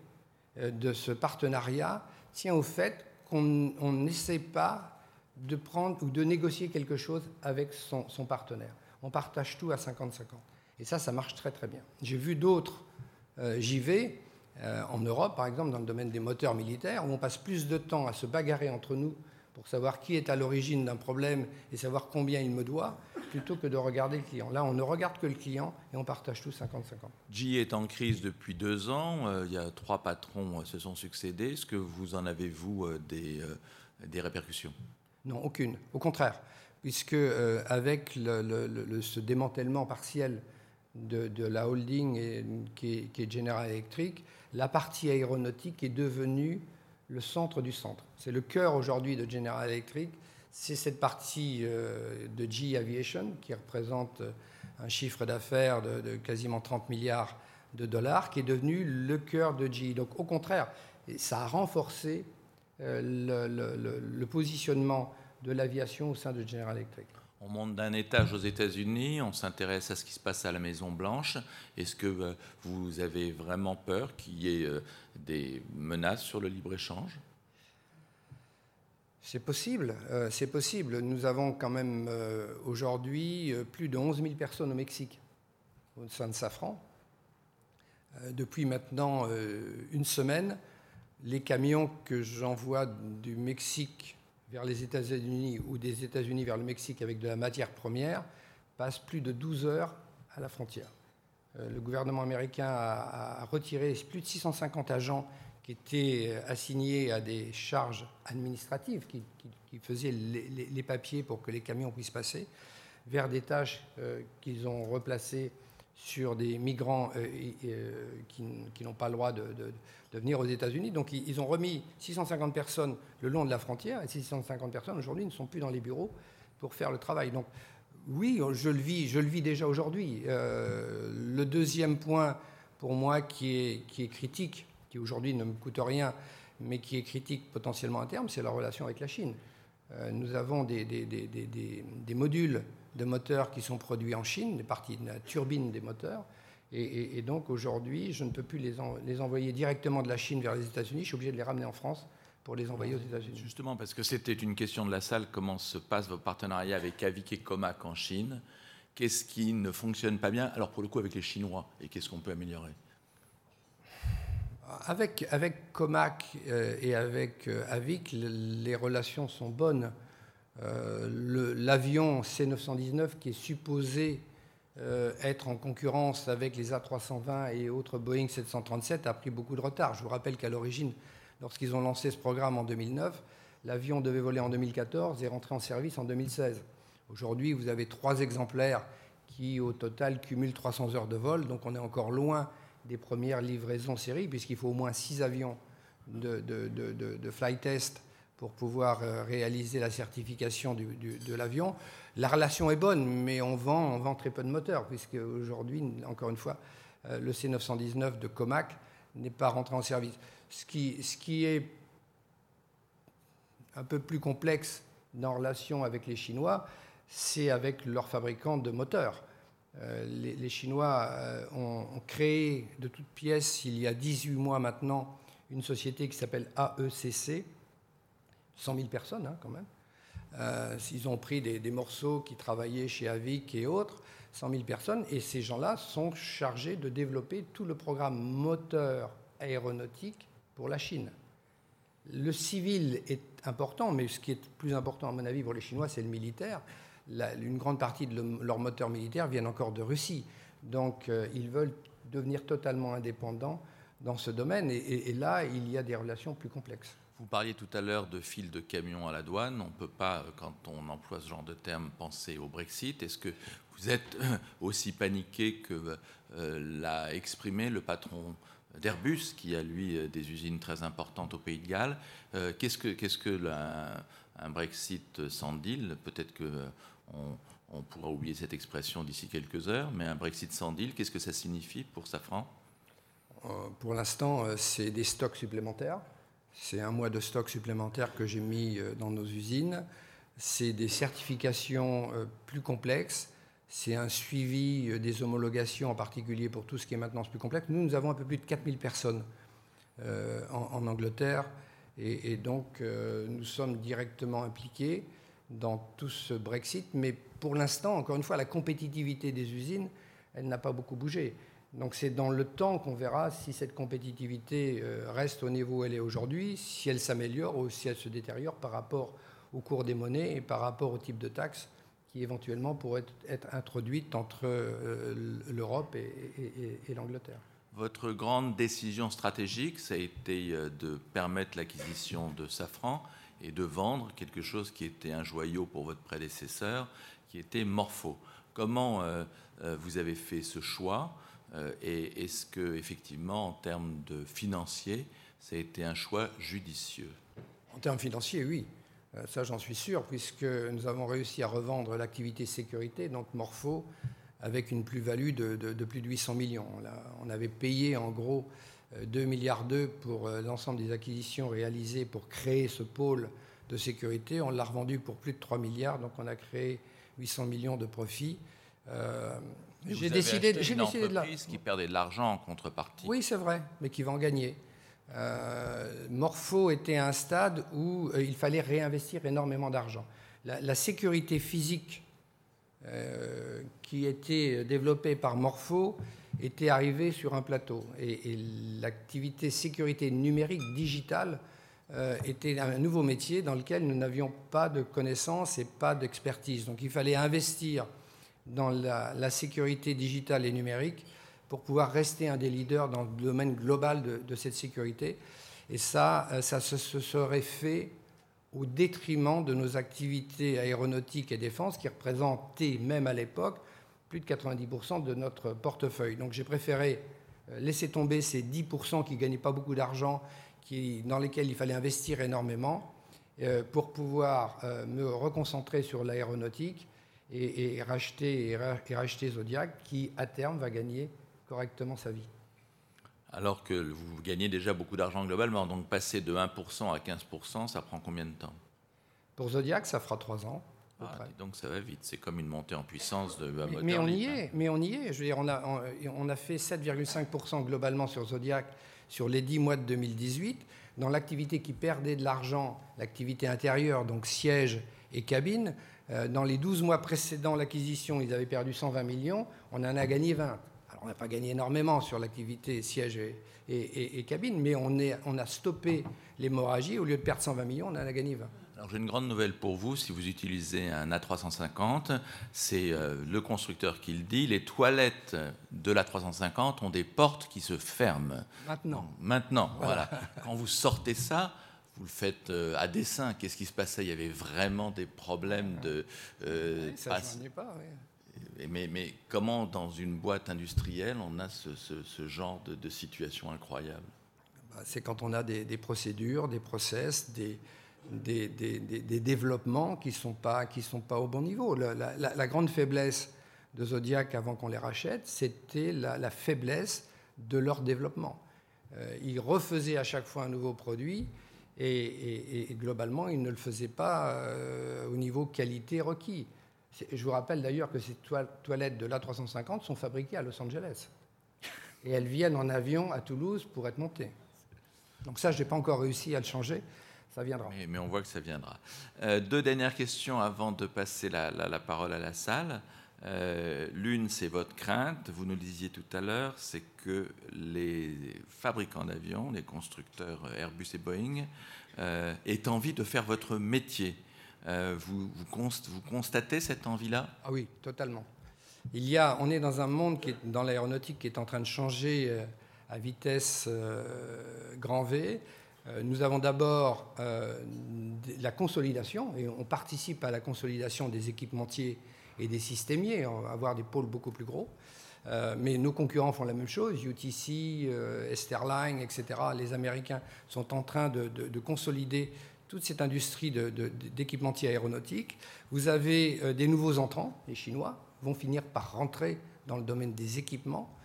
euh, de ce partenariat tient au fait qu'on n'essaie pas de prendre ou de négocier quelque chose avec son, partenaire. On partage tout à 50-50. Et ça, ça marche très très bien. J'ai vu d'autres euh, JV euh, en Europe, par exemple, dans le domaine des moteurs militaires, où on passe plus de temps à se bagarrer entre nous pour savoir qui est à l'origine d'un problème et savoir combien il me doit, plutôt que de regarder le client. Là, on ne regarde que le client et on partage tout 50-50. GE est en crise depuis deux ans. Euh, il y a trois patrons euh, se sont succédés. Est-ce que vous en avez, vous, des, des répercussions? Non, aucune. Au contraire, puisque avec le, ce démantèlement partiel de, la holding qui, est, General Electric, la partie aéronautique est devenue le centre du centre. C'est le cœur aujourd'hui de General Electric. C'est cette partie euh, de GE Aviation qui représente euh, un chiffre d'affaires de, quasiment 30 milliards de dollars qui est devenu le cœur de GE. Donc au contraire, ça a renforcé euh, le positionnement de l'aviation au sein de General Electric. On monte d'un étage aux États-Unis, on s'intéresse à ce qui se passe à la Maison Blanche. Est-ce que vous avez vraiment peur qu'il y ait des menaces sur le libre-échange? C'est possible, euh, c'est possible. Nous avons quand même aujourd'hui plus de 11 000 personnes au Mexique, au sein de Safran. depuis maintenant une semaine, les camions que j'envoie du Mexique vers les États-Unis ou des États-Unis vers le Mexique avec de la matière première passe plus de 12 heures à la frontière. Euh, le gouvernement américain a, retiré plus de 650 agents qui étaient euh, assignés à des charges administratives, qui, faisaient les, papiers pour que les camions puissent passer, vers des tâches euh, qu'ils ont replacées sur des migrants qui, n'ont pas le droit de venir aux États-Unis. Donc ils ont remis 650 personnes le long de la frontière, et ces 650 personnes aujourd'hui ne sont plus dans les bureaux pour faire le travail. Donc oui, je le vis, je le vis déjà aujourd'hui. Euh, le deuxième point pour moi qui est critique, aujourd'hui ne me coûte rien, mais qui est critique potentiellement à terme, c'est la relation avec la Chine. Euh, nous avons des, modules de moteurs qui sont produits en Chine, des parties de la turbine des moteurs, et, donc aujourd'hui, je ne peux plus les, les, envoyer directement de la Chine vers les États-Unis, je suis obligé de les ramener en France pour les envoyer aux États-Unis. Justement, parce que c'était une question de la salle, comment se passe votre partenariat avec Avic et Comac en Chine Qu'est-ce qui ne fonctionne pas bien Alors pour le coup avec les Chinois, et qu'est-ce qu'on peut améliorer? Avec, Comac euh, et avec euh, Avic, les relations sont bonnes. Euh, l'avion C919 qui est supposé être en concurrence avec les A320 et autres Boeing 737 a pris beaucoup de retard. Je vous rappelle qu'à l'origine, lorsqu'ils ont lancé ce programme en 2009, l'avion devait voler en 2014 et rentrer en service en 2016. Aujourd'hui, vous avez trois exemplaires qui, au total, cumulent 300 heures de vol. Donc, on est encore loin des premières livraisons série, puisqu'il faut au moins six avions de, de, de flight test pour pouvoir euh, réaliser la certification de l'avion. La relation est bonne, mais on vend, on vend très peu de moteurs, puisque aujourd'hui, encore une fois, euh, le C919 de Comac n'est pas rentré en service. Ce qui, ce qui est un peu plus complexe dans relation avec les Chinois, c'est avec leurs fabricants de moteurs. Euh, les, Chinois ont, ont, créé de toutes pièces, il y a 18 mois maintenant, une société qui s'appelle AECC, 100 000 personnes hein, quand même. Euh, ils ont pris des, morceaux qui travaillaient chez Avic et autres, 100 000 personnes, et ces gens-là sont chargés de développer tout le programme moteur aéronautique pour la Chine. Le civil est important, mais ce qui est plus important à mon avis pour les Chinois, c'est le militaire. Une grande partie de leurs moteurs militaires viennent encore de Russie. Donc euh, ils veulent devenir totalement indépendants dans ce domaine, et là, il y a des relations plus complexes. Vous parliez tout à l'heure de fil de camion à la douane. On ne peut pas, quand on emploie ce genre de terme, penser au Brexit. Est-ce que vous êtes aussi paniqué que euh, l'a exprimé le patron d'Airbus, qui a lui des usines très importantes au Pays de Galles? Euh, Qu'est-ce que, qu'est-ce que un Brexit sans deal? Peut-être que on, pourra oublier cette expression d'ici quelques heures, mais un Brexit sans deal, qu'est-ce que ça signifie pour Safran? Euh, Pour l'instant, c'est des stocks supplémentaires. C'est un mois de stock supplémentaire que j'ai mis euh, dans nos usines. C'est des certifications euh, plus complexes. C'est un suivi euh, des homologations, en particulier pour tout ce qui est maintenance plus complexe. Nous, nous avons un peu plus de 4000 personnes en, Angleterre. Et, donc, nous sommes directement impliqués dans tout ce Brexit. Mais pour l'instant, encore une fois, la compétitivité des usines, elle n'a pas beaucoup bougé. Donc c'est dans le temps qu'on verra si cette compétitivité euh, reste au niveau où elle est aujourd'hui, si elle s'améliore ou si elle se détériore par rapport au cours des monnaies et par rapport au type de taxes qui éventuellement pourraient être introduites entre euh, l'Europe et, l'Angleterre. Votre grande décision stratégique, ça a été euh, de permettre l'acquisition de Safran et de vendre quelque chose qui était un joyau pour votre prédécesseur, qui était Morpho. Comment vous avez fait ce choix euh, et est-ce que, effectivement, en termes de financiers, ça a été un choix judicieux? En termes financiers, oui. Euh, ça, j'en suis sûr, puisque nous avons réussi à revendre l'activité sécurité, donc Morpho, avec une plus-value de, plus de 800 millions. on avait payé en gros 2 euh, milliards d'euros pour l'ensemble des acquisitions réalisées pour créer ce pôle de sécurité. On l'a revendu pour plus de 3 milliards, donc on a créé 800 millions de profits. J'ai décidé, j'ai décidé de la. qui perdait de l'argent en contrepartie. Oui, c'est vrai, mais qui va en gagner. Euh, Morpho était à un stade où euh, il fallait réinvestir énormément d'argent. La, sécurité physique euh, qui était développée par Morpho était arrivée sur un plateau. Et, l'activité sécurité numérique digitale était un nouveau métier dans lequel nous n'avions pas de connaissances et pas d'expertise. Donc il fallait investir dans la, sécurité digitale et numérique pour pouvoir rester un des leaders dans le domaine global de, cette sécurité. Et ça, euh, ça se, serait fait au détriment de nos activités aéronautiques et défense qui représentaient, même à l'époque, plus de 90% de notre portefeuille. Donc j'ai préféré euh, laisser tomber ces 10% qui ne gagnaient pas beaucoup d'argent, dans lesquels il fallait investir énormément, euh, pour pouvoir me reconcentrer sur l'aéronautique et, racheter, et, racheter Zodiac, qui à terme va gagner correctement sa vie. Alors que vous gagnez déjà beaucoup d'argent globalement, donc passer de 1% à 15%, ça prend combien de temps? Pour Zodiac, ça fera 3 ans. Ah, donc ça va vite, c'est comme une montée en puissance de mais, mais on y est, mais on y est. Je veux dire, on a, on, a fait 7,5% globalement sur Zodiac sur les 10 mois de 2018. Dans l'activité qui perdait de l'argent, l'activité intérieure, donc siège et cabine, euh, dans les 12 mois précédant l'acquisition, ils avaient perdu 120 millions, on en a gagné 20. Alors on n'a pas gagné énormément sur l'activité siège et, cabine, mais on, est, on a stoppé l'hémorragie. Au lieu de perdre 120 millions, on en a gagné 20. Alors j'ai une grande nouvelle pour vous, si vous utilisez un A350, c'est euh, le constructeur qui le dit, les toilettes de l'A350 ont des portes qui se ferment. Maintenant. Maintenant, voilà. Quand vous sortez ça, vous le faites euh, à dessein. Qu'est-ce qui se passait? Il y avait vraiment des problèmes de. Euh, ça ne pas, mais, mais, comment, dans une boîte industrielle, on a ce, genre de, situation incroyable? Bah, C'est quand on a des, procédures, des process, des, des, développements qui ne sont, pas, sont pas au bon niveau. La, grande faiblesse de Zodiac avant qu'on les rachète, c'était la, faiblesse de leur développement. Euh, ils refaisaient à chaque fois un nouveau produit et, globalement, il ne le faisait pas euh, au niveau qualité requis. Je vous rappelle d'ailleurs que ces toilettes de l'A350 sont fabriquées à Los Angeles. Et elles viennent en avion à Toulouse pour être montées. Donc ça, je n'ai pas encore réussi à le changer. Ça viendra. Mais, on voit que ça viendra. Euh, deux dernières questions avant de passer la, parole à la salle. Euh, l'une, c'est votre crainte. Vous nous le disiez tout à l'heure, c'est que les fabricants d'avions, les constructeurs Airbus et Boeing, euh, aient envie de faire votre métier. Vous, vous, constatez cette envie-là? Ah oui, totalement. Il y a, on est dans un monde qui est, dans l'aéronautique qui est en train de changer à vitesse grand V. Nous avons d'abord la consolidation, et on participe à la consolidation des équipementiers et des systémiers, avoir des pôles beaucoup plus gros. Euh, mais nos concurrents font la même chose, UTC, euh, Esterline, etc. Les Américains sont en train de, consolider toute cette industrie d'équipementiers aéronautiques. Vous avez euh, des nouveaux entrants, les Chinois vont finir par rentrer dans le domaine des équipements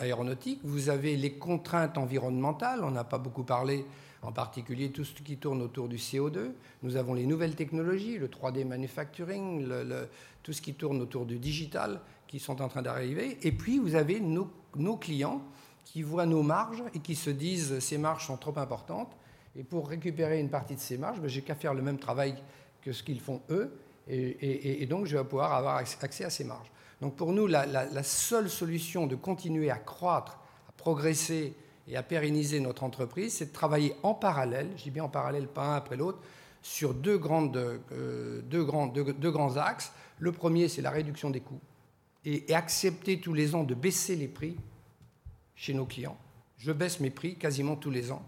aéronautiques. Vous avez les contraintes environnementales, on n'a pas beaucoup parlé en particulier tout ce qui tourne autour du CO2. Nous avons les nouvelles technologies, le 3D manufacturing, tout ce qui tourne autour du digital qui sont en train d'arriver. Et puis, vous avez nos, clients qui voient nos marges et qui se disent ces marges sont trop importantes. Et pour récupérer une partie de ces marges, ben, j'ai qu'à faire le même travail que ce qu'ils font eux. Et, donc, je vais pouvoir avoir accès à ces marges. Donc pour nous, la, seule solution de continuer à croître, à progresser et à pérenniser notre entreprise, c'est de travailler en parallèle, je dis bien en parallèle, pas un après l'autre, sur deux, euh, grands axes. Le premier, c'est la réduction des coûts et, accepter tous les ans de baisser les prix chez nos clients. Je baisse mes prix quasiment tous les ans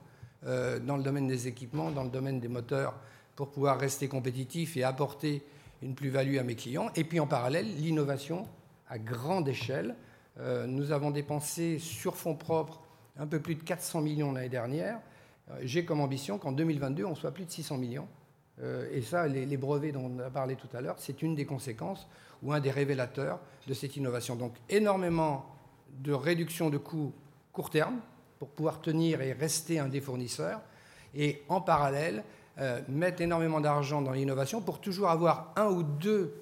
euh, dans le domaine des équipements, dans le domaine des moteurs, pour pouvoir rester compétitif et apporter une plus-value à mes clients. Et puis en parallèle, l'innovation à grande échelle. Euh, nous avons dépensé sur fonds propres un peu plus de 400 millions l'année dernière. J'ai comme ambition qu'en 2022, on soit plus de 600 millions. Euh, et ça, les, brevets dont on a parlé tout à l'heure, c'est une des conséquences ou un des révélateurs de cette innovation. Donc énormément de réduction de coûts court terme pour pouvoir tenir et rester un des fournisseurs, et en parallèle, euh, mettre énormément d'argent dans l'innovation pour toujours avoir un ou deux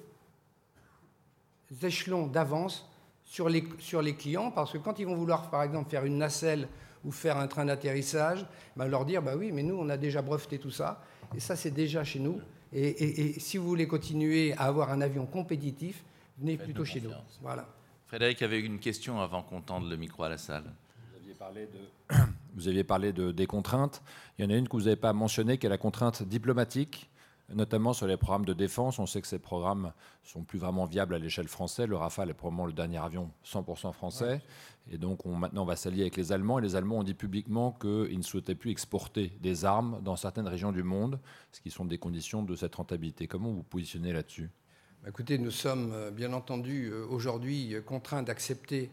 échelons d'avance sur les, sur les clients, parce que quand ils vont vouloir, par exemple, faire une nacelle ou faire un train d'atterrissage, ben leur dire, bah oui, mais nous, on a déjà breveté tout ça, et ça, c'est déjà chez nous. Et, si vous voulez continuer à avoir un avion compétitif, venez plutôt chez nous. Voilà. Frédéric avait une question avant qu'on tende le micro à la salle. Vous aviez parlé, de, vous aviez parlé de, des contraintes. Il y en a une que vous n'avez pas mentionnée, qui est la contrainte diplomatique notamment sur les programmes de défense. On sait que ces programmes sont plus vraiment viables à l'échelle française. Le Rafale est probablement le dernier avion 100% français. Et donc on, maintenant, on va s'allier avec les Allemands. Et les Allemands ont dit publiquement qu'ils ne souhaitaient plus exporter des armes dans certaines régions du monde, ce qui sont des conditions de cette rentabilité. Comment vous vous positionnez là-dessus? Bah, Écoutez, nous sommes euh, bien entendu euh, aujourd'hui euh, contraints d'accepter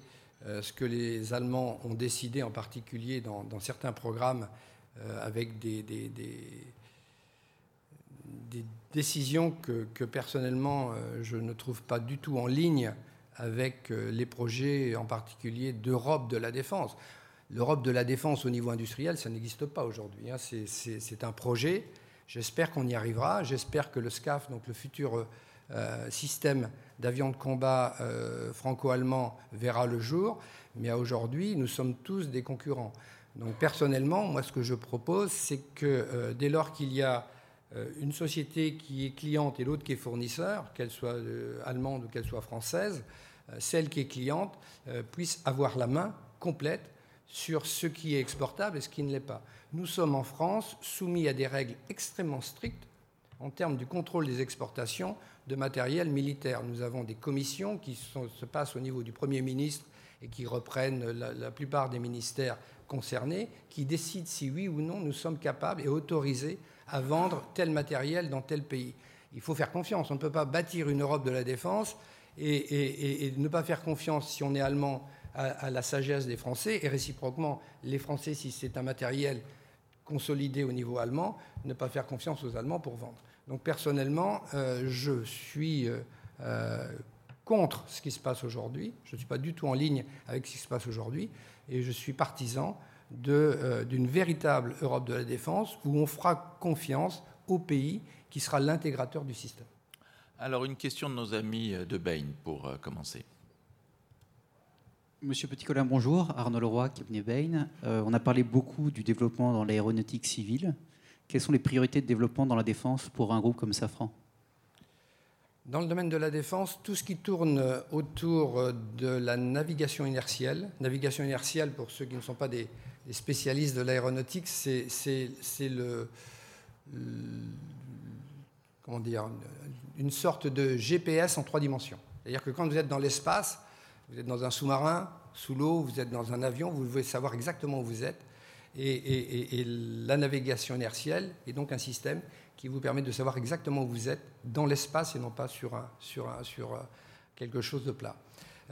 ce que les Allemands ont décidé, en particulier dans, certains programmes, avec des des décisions que, personnellement euh, je ne trouve pas du tout en ligne avec euh, les projets en particulier d'Europe de la défense. L'Europe de la défense au niveau industriel, ça n'existe pas aujourd'hui. Hein. C'est un projet. J'espère qu'on y arrivera. J'espère que le SCAF, donc le futur euh, système d'avions de combat franco-allemand, verra le jour. Mais aujourd'hui, nous sommes tous des concurrents. Donc personnellement, moi, ce que je propose, c'est que dès lors qu'il y a une société qui est cliente et l'autre qui est fournisseur, qu'elle soit euh, allemande ou qu'elle soit française, euh, celle qui est cliente puisse avoir la main complète sur ce qui est exportable et ce qui ne l'est pas. Nous sommes en France soumis à des règles extrêmement strictes en termes du contrôle des exportations de matériel militaire. Nous avons des commissions qui se passent au niveau du Premier ministre et qui reprennent la, plupart des ministères concernés, qui décident si oui ou non nous sommes capables et autorisés à vendre tel matériel dans tel pays. Il faut faire confiance. On ne peut pas bâtir une Europe de la défense et, ne pas faire confiance, si on est allemand, à, la sagesse des Français, et réciproquement, les Français, si c'est un matériel consolidé au niveau allemand, ne pas faire confiance aux Allemands pour vendre. Donc personnellement, euh, je suis euh, euh, contre ce qui se passe aujourd'hui. Je ne suis pas du tout en ligne avec ce qui se passe aujourd'hui, et je suis partisan euh, d'une véritable Europe de la défense où on fera confiance au pays qui sera l'intégrateur du système. Alors une question de nos amis de Bain pour euh, commencer. Monsieur Petit-Colin, bonjour. Arnaud Leroy, cabinet Bain. Euh, on a parlé beaucoup du développement dans l'aéronautique civile. Quelles sont les priorités de développement dans la défense pour un groupe comme Safran? Dans le domaine de la défense, tout ce qui tourne autour de la navigation inertielle, navigation inertielle pour ceux qui ne sont pas des, les spécialistes de l'aéronautique, c'est le, comment dire, une sorte de GPS en trois dimensions. C'est-à-dire que quand vous êtes dans l'espace, vous êtes dans un sous-marin, sous l'eau, vous êtes dans un avion, vous devez savoir exactement où vous êtes. Et, la navigation inertielle est donc un système qui vous permet de savoir exactement où vous êtes dans l'espace et non pas sur, un, sur, un, sur quelque chose de plat.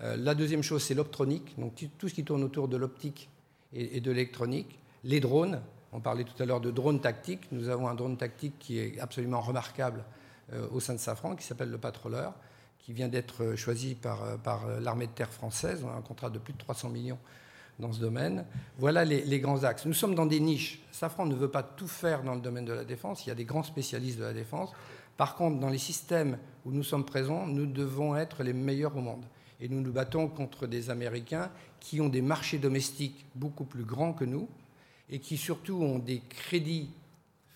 Euh, la deuxième chose, c'est l'optronique, donc tout ce qui tourne autour de l'optique et, de l'électronique. Les drones, on parlait tout à l'heure de drones tactiques. Nous avons un drone tactique qui est absolument remarquable euh, au sein de Safran, qui s'appelle le Patroleur, qui vient d'être choisi par, euh, par l'armée de terre française. On a un contrat de plus de 300 millions dans ce domaine. Voilà les, les, grands axes. Nous sommes dans des niches. Safran ne veut pas tout faire dans le domaine de la défense. Il y a des grands spécialistes de la défense. Par contre, dans les systèmes où nous sommes présents, nous devons être les meilleurs au monde. Et nous nous battons contre des Américains qui ont des marchés domestiques beaucoup plus grands que nous et qui surtout ont des crédits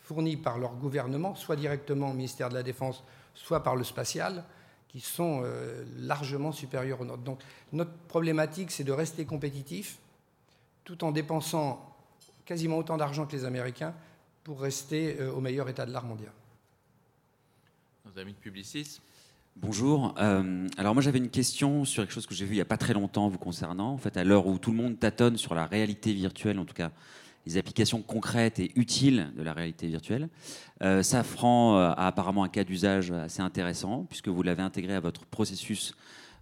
fournis par leur gouvernement, soit directement au ministère de la Défense, soit par le spatial, qui sont euh, largement supérieurs aux nôtres. Donc notre problématique, c'est de rester compétitif tout en dépensant quasiment autant d'argent que les Américains pour rester euh, au meilleur état de l'art mondial. Nos amis de Publicis Bonjour. Euh, alors moi j'avais une question sur quelque chose que j'ai vu il n'y a pas très longtemps vous concernant. En fait, à l'heure où tout le monde tâtonne sur la réalité virtuelle, en tout cas les applications concrètes et utiles de la réalité virtuelle, euh, Safran euh, a apparemment un cas d'usage assez intéressant puisque vous l'avez intégré à votre processus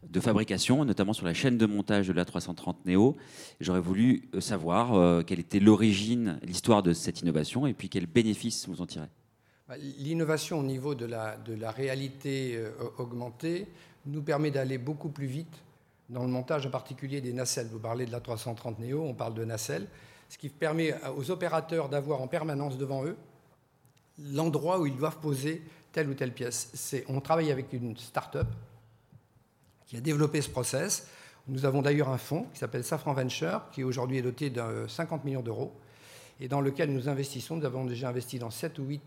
de fabrication, notamment sur la chaîne de montage de l'A330 Neo. J'aurais voulu savoir quelle était l'origine, l'histoire de cette innovation et puis quels bénéfices vous en tirez. Bah, l'innovation au niveau de la, réalité euh, augmentée nous permet d'aller beaucoup plus vite dans le montage en particulier des nacelles. Vous parlez de la 330 Neo, on parle de nacelles, ce qui permet aux opérateurs d'avoir en permanence devant eux l'endroit où ils doivent poser telle ou telle pièce. On travaille avec une start-up qui a développé ce process. Nous avons d'ailleurs un fonds qui s'appelle Safran Venture, qui aujourd'hui est doté de 50 millions d'euros, et dans lequel nous investissons. Nous avons déjà investi dans 7 ou 8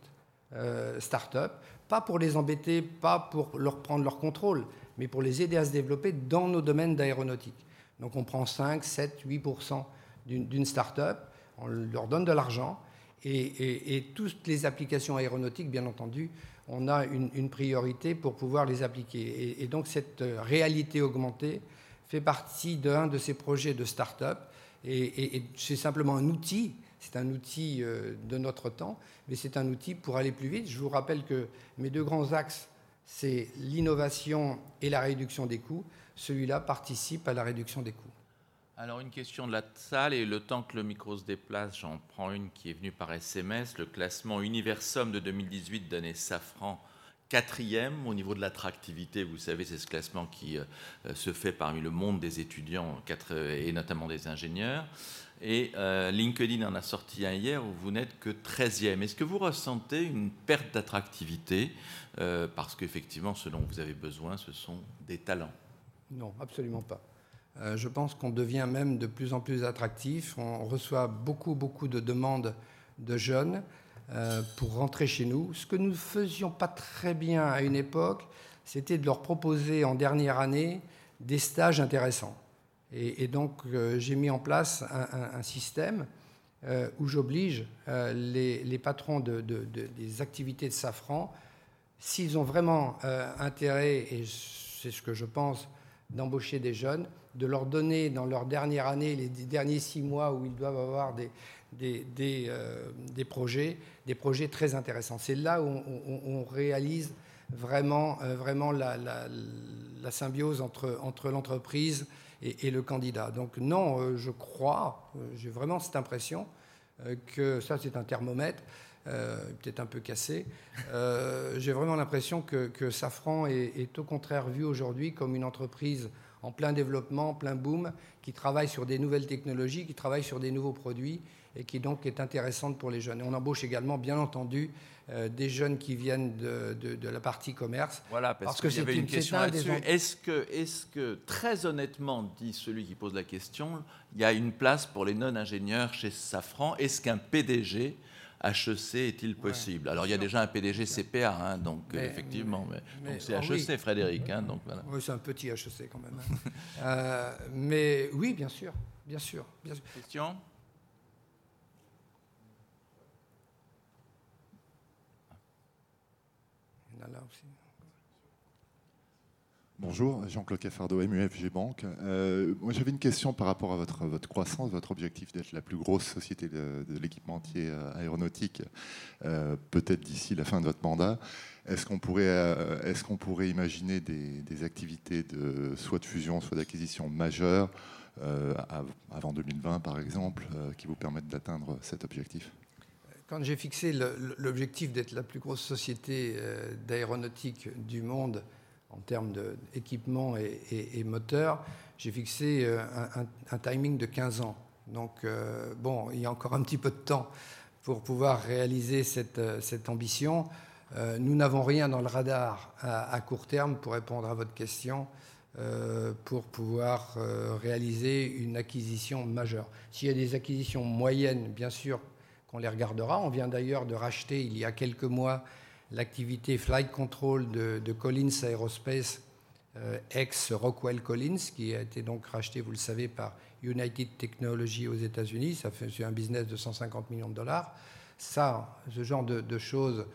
euh, start-up, pas pour les embêter, pas pour leur prendre leur contrôle, mais pour les aider à se développer dans nos domaines d'aéronautique. Donc on prend 5, 7, 8% d'une start-up, on leur donne de l'argent, et, toutes les applications aéronautiques, bien entendu, on a une, priorité pour pouvoir les appliquer. Et, donc cette euh, réalité augmentée fait partie d'un de ces projets de start-up, et c'est simplement un outil c'est un outil euh, de notre temps, mais c'est un outil pour aller plus vite. Je vous rappelle que mes deux grands axes, c'est l'innovation et la réduction des coûts. Celui-là participe à la réduction des coûts. Alors une question de la salle et le temps que le micro se déplace, j'en prends une qui est venue par SMS. Le classement Universum de 2018 donnait Safran quatrième au niveau de l'attractivité. Vous savez, c'est ce classement qui euh, se fait parmi le monde des étudiants et notamment des ingénieurs. Et euh, LinkedIn en a sorti un hier où vous n'êtes que 13e. Est-ce que vous ressentez une perte d'attractivité? Euh, Parce qu'effectivement, ce dont vous avez besoin, ce sont des talents. Non, absolument pas. Euh, je pense qu'on devient même de plus en plus attractif. On reçoit beaucoup, beaucoup de demandes de jeunes pour rentrer chez nous. Ce que nous ne faisions pas très bien à une époque, c'était de leur proposer en dernière année des stages intéressants. Et, donc, euh, j'ai mis en place un, système euh, où j'oblige euh, les, patrons des activités de Safran, s'ils ont vraiment intérêt, et c'est ce que je pense, d'embaucher des jeunes, de leur donner dans leur dernière année, les derniers six mois où ils doivent avoir des, des, projets, des projets très intéressants. C'est là où on, réalise vraiment, vraiment la, la, symbiose entre, entre l'entreprise et, le candidat. Donc non, euh, je crois, euh, j'ai vraiment cette impression euh, que ça c'est un thermomètre, peut-être un peu cassé. j'ai vraiment l'impression que, Safran est, est, au contraire vu aujourd'hui comme une entreprise en plein développement, plein boom, qui travaille sur des nouvelles technologies, qui travaille sur des nouveaux produits et qui donc est intéressante pour les jeunes. Et on embauche également, bien entendu, euh, des jeunes qui viennent de, la partie commerce. Voilà, parce, que c'est une, question là-dessus. Est-ce que, est que, très honnêtement, dit celui qui pose la question, il y a une place pour les non-ingénieurs chez Safran? Est-ce qu'un PDG HEC est-il possible? Alors il y a déjà un PDG CPA, hein, donc effectivement, mais, c'est HEC, oh Frédéric. Hein, donc, voilà. Oui, c'est un petit HEC quand même. Hein. Euh, mais oui, bien sûr, bien sûr, bien sûr. Question? Bonjour, Jean-Claude Caffardo, MUFG Banque. Euh, moi, j'avais une question par rapport à votre, votre croissance, votre objectif d'être la plus grosse société de, l'équipementier euh, aéronautique, euh, peut-être d'ici la fin de votre mandat. Est-ce qu'on pourrait, est qu'on pourrait imaginer des, activités de, soit de fusion, soit d'acquisition majeures avant 2020, par exemple, qui vous permettent d'atteindre cet objectif? Quand j'ai fixé l'objectif d'être la plus grosse société d'aéronautique du monde en termes d'équipement et, et, moteur, j'ai fixé euh, un, timing de 15 ans. Donc, euh, bon, il y a encore un petit peu de temps pour pouvoir réaliser euh, cette ambition. nous n'avons rien dans le radar à, court terme pour répondre à votre question, pour pouvoir réaliser une acquisition majeure. S'il y a des acquisitions moyennes, bien sûr qu'on les regardera. On vient d'ailleurs de racheter il y a quelques mois l'activité flight control de, Collins Aerospace ex-Rockwell Collins, qui a été donc racheté, vous le savez, par United Technology aux États-Unis. Ça fait un business de 150 millions de dollars. Ça, ce genre de, choses,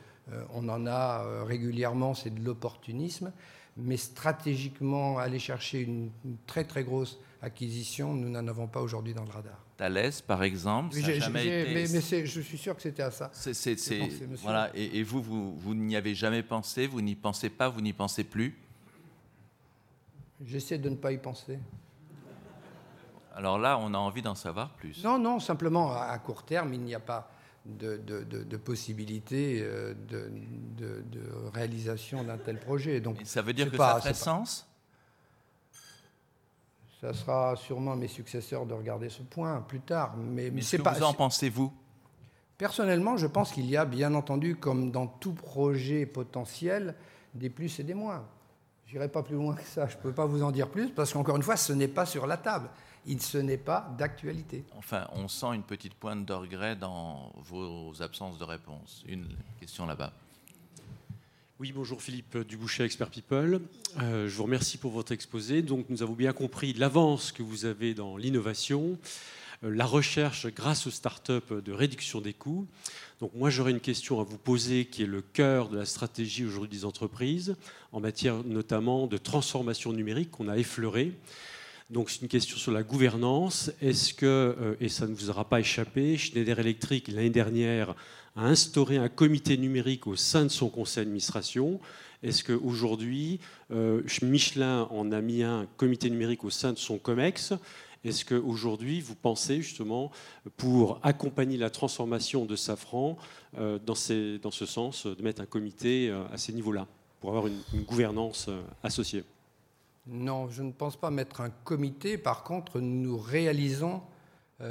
on en a régulièrement, c'est de l'opportunisme. Mais stratégiquement, aller chercher une, très très grosse acquisition, nous n'en avons pas aujourd'hui dans le radar. Thales, par exemple, ça jamais été... Mais, mais je suis sûr que c'était à ça. C'est, voilà. Et, vous, vous, vous n'y avez jamais pensé, vous n'y pensez pas, vous n'y pensez plus? J'essaie de ne pas y penser. Alors là, on a envie d'en savoir plus. Non, non, simplement à court terme, il n'y a pas de, de, de, possibilité euh, de, réalisation d'un tel projet. Donc, ça veut dire que ça fait sens? Ça sera sûrement mes successeurs de regarder ce point plus tard. Mais, mais c'est pas. Vous en pensez-vous Personnellement, je pense qu'il y a, bien entendu, comme dans tout projet potentiel, des plus et des moins. Je n'irai pas plus loin que ça. Je ne peux pas vous en dire plus parce qu'encore une fois, ce n'est pas sur la table il, ce n'est pas d'actualité. Enfin, on sent une petite pointe de regret dans vos absences de réponse. Une question là-bas. Oui, bonjour Philippe Dubouchet, Expert People. Euh, je vous remercie pour votre exposé. Donc, nous avons bien compris l'avance que vous avez dans l'innovation, euh, la recherche grâce aux startups de réduction des coûts. Donc, moi, j'aurais une question à vous poser qui est le cœur de la stratégie aujourd'hui des entreprises, en matière notamment de transformation numérique qu'on a effleuré. Donc c'est une question sur la gouvernance. Est-ce que, euh, et ça ne vous aura pas échappé, Schneider Electric l'année dernière a instauré un comité numérique au sein de son conseil d'administration. Est-ce qu'aujourd'hui, euh, Michelin en a mis un comité numérique au sein de son COMEX? Est-ce qu'aujourd'hui, vous pensez justement, pour accompagner la transformation de Safran, euh, dans, ce sens, de mettre un comité à ces niveaux-là, pour avoir une gouvernance associée? Non, je ne pense pas mettre un comité. Par contre, nous réalisons euh,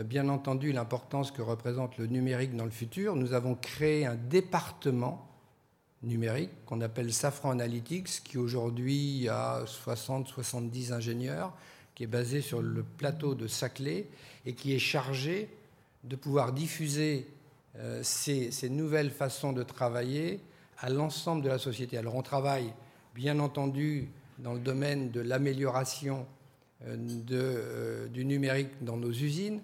bien entendu l'importance que représente le numérique dans le futur. Nous avons créé un département numérique qu'on appelle Safran Analytics, qui aujourd'hui a 60-70 ingénieurs, qui est basé sur le plateau de Saclay et qui est chargé de pouvoir diffuser euh, ces, nouvelles façons de travailler à l'ensemble de la société. Alors on travaille bien entendu dans le domaine de l'amélioration euh, euh, du numérique dans nos usines.